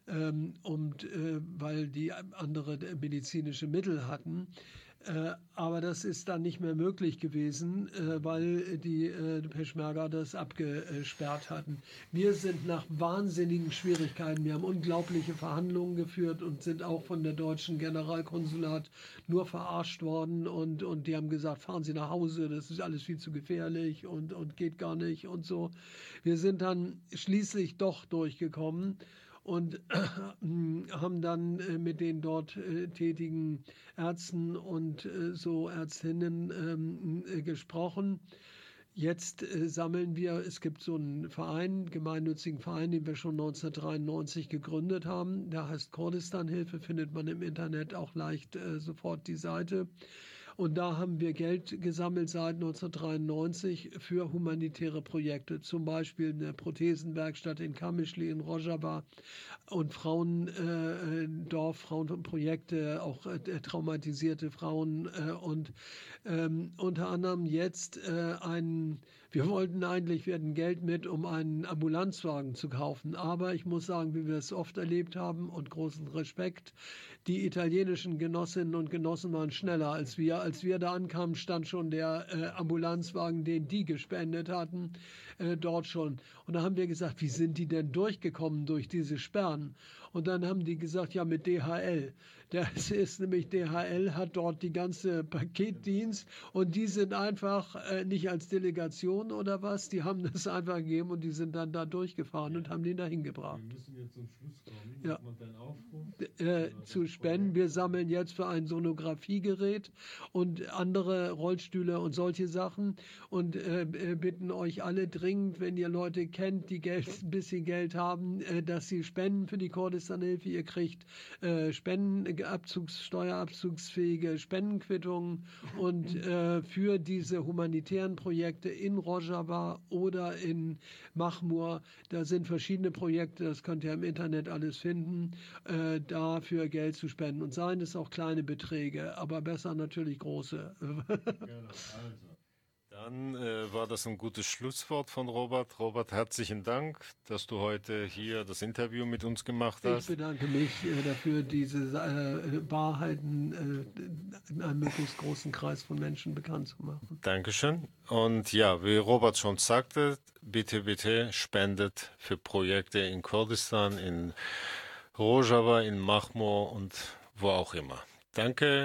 [SPEAKER 2] ähm, und, äh, weil die andere medizinische Mittel hatten. Äh, aber das ist dann nicht mehr möglich gewesen, äh, weil die äh, Peschmerga das abgesperrt hatten. Wir sind nach wahnsinnigen Schwierigkeiten, wir haben unglaubliche Verhandlungen geführt und sind auch von der deutschen Generalkonsulat nur verarscht worden und, und die haben gesagt, fahren Sie nach Hause, das ist alles viel zu gefährlich und, und geht gar nicht und so. Wir sind dann schließlich doch durchgekommen und äh, haben dann äh, mit den dort äh, tätigen Ärzten und so Ärztinnen ähm, äh, gesprochen. Jetzt sammeln wir, es gibt so einen Verein, gemeinnützigen Verein, den wir schon 1993 gegründet haben. Der heißt Kurdistan Hilfe, findet man im Internet auch leicht sofort die Seite. Und da haben wir Geld gesammelt seit 1993 für humanitäre Projekte, zum Beispiel eine Prothesenwerkstatt in Kamischli in Rojava und Frauendorf, äh, Frauenprojekte, auch äh, traumatisierte Frauen äh, und ähm, unter anderem jetzt äh, ein wir wollten eigentlich, wir hatten Geld mit, um einen Ambulanzwagen zu kaufen. Aber ich muss sagen, wie wir es oft erlebt haben und großen Respekt, die italienischen Genossinnen und Genossen waren schneller als wir. Als wir da ankamen, stand schon der äh, Ambulanzwagen, den die gespendet hatten. Äh, dort schon. Und da haben wir gesagt, wie sind die denn durchgekommen durch diese Sperren? Und dann haben die gesagt, ja, mit DHL. Das ist nämlich DHL hat dort die ganze Paketdienst und die sind einfach äh, nicht als Delegation oder was, die haben das einfach gegeben und die sind dann da durchgefahren und haben den da hingebracht. Wir müssen jetzt zum Schluss kommen. Ja. Äh, zu spenden. Wir sammeln jetzt für ein Sonographiegerät und andere Rollstühle und solche Sachen und äh, äh, bitten euch alle dringend, wenn ihr Leute kennt, die Geld, ein bisschen Geld haben, äh, dass sie spenden für die Kurdistanhilfe. Ihr kriegt äh, Spenden Abzugs, steuerabzugsfähige Spendenquittungen und äh, für diese humanitären Projekte in Rojava oder in Mahmur, da sind verschiedene Projekte, das könnt ihr im Internet alles finden, äh, dafür Geld zu spenden. Und seien es auch kleine Beträge, aber besser natürlich große. Genau,
[SPEAKER 1] also. Dann äh, war das ein gutes Schlusswort von Robert. Robert, herzlichen Dank, dass du heute hier das Interview mit uns gemacht hast.
[SPEAKER 2] Ich bedanke mich äh, dafür, diese äh, Wahrheiten äh, in einem möglichst großen Kreis von Menschen bekannt zu machen.
[SPEAKER 1] Dankeschön. Und ja, wie Robert schon sagte, bitte, bitte spendet für Projekte in Kurdistan, in Rojava, in Mahmur und wo auch immer. Danke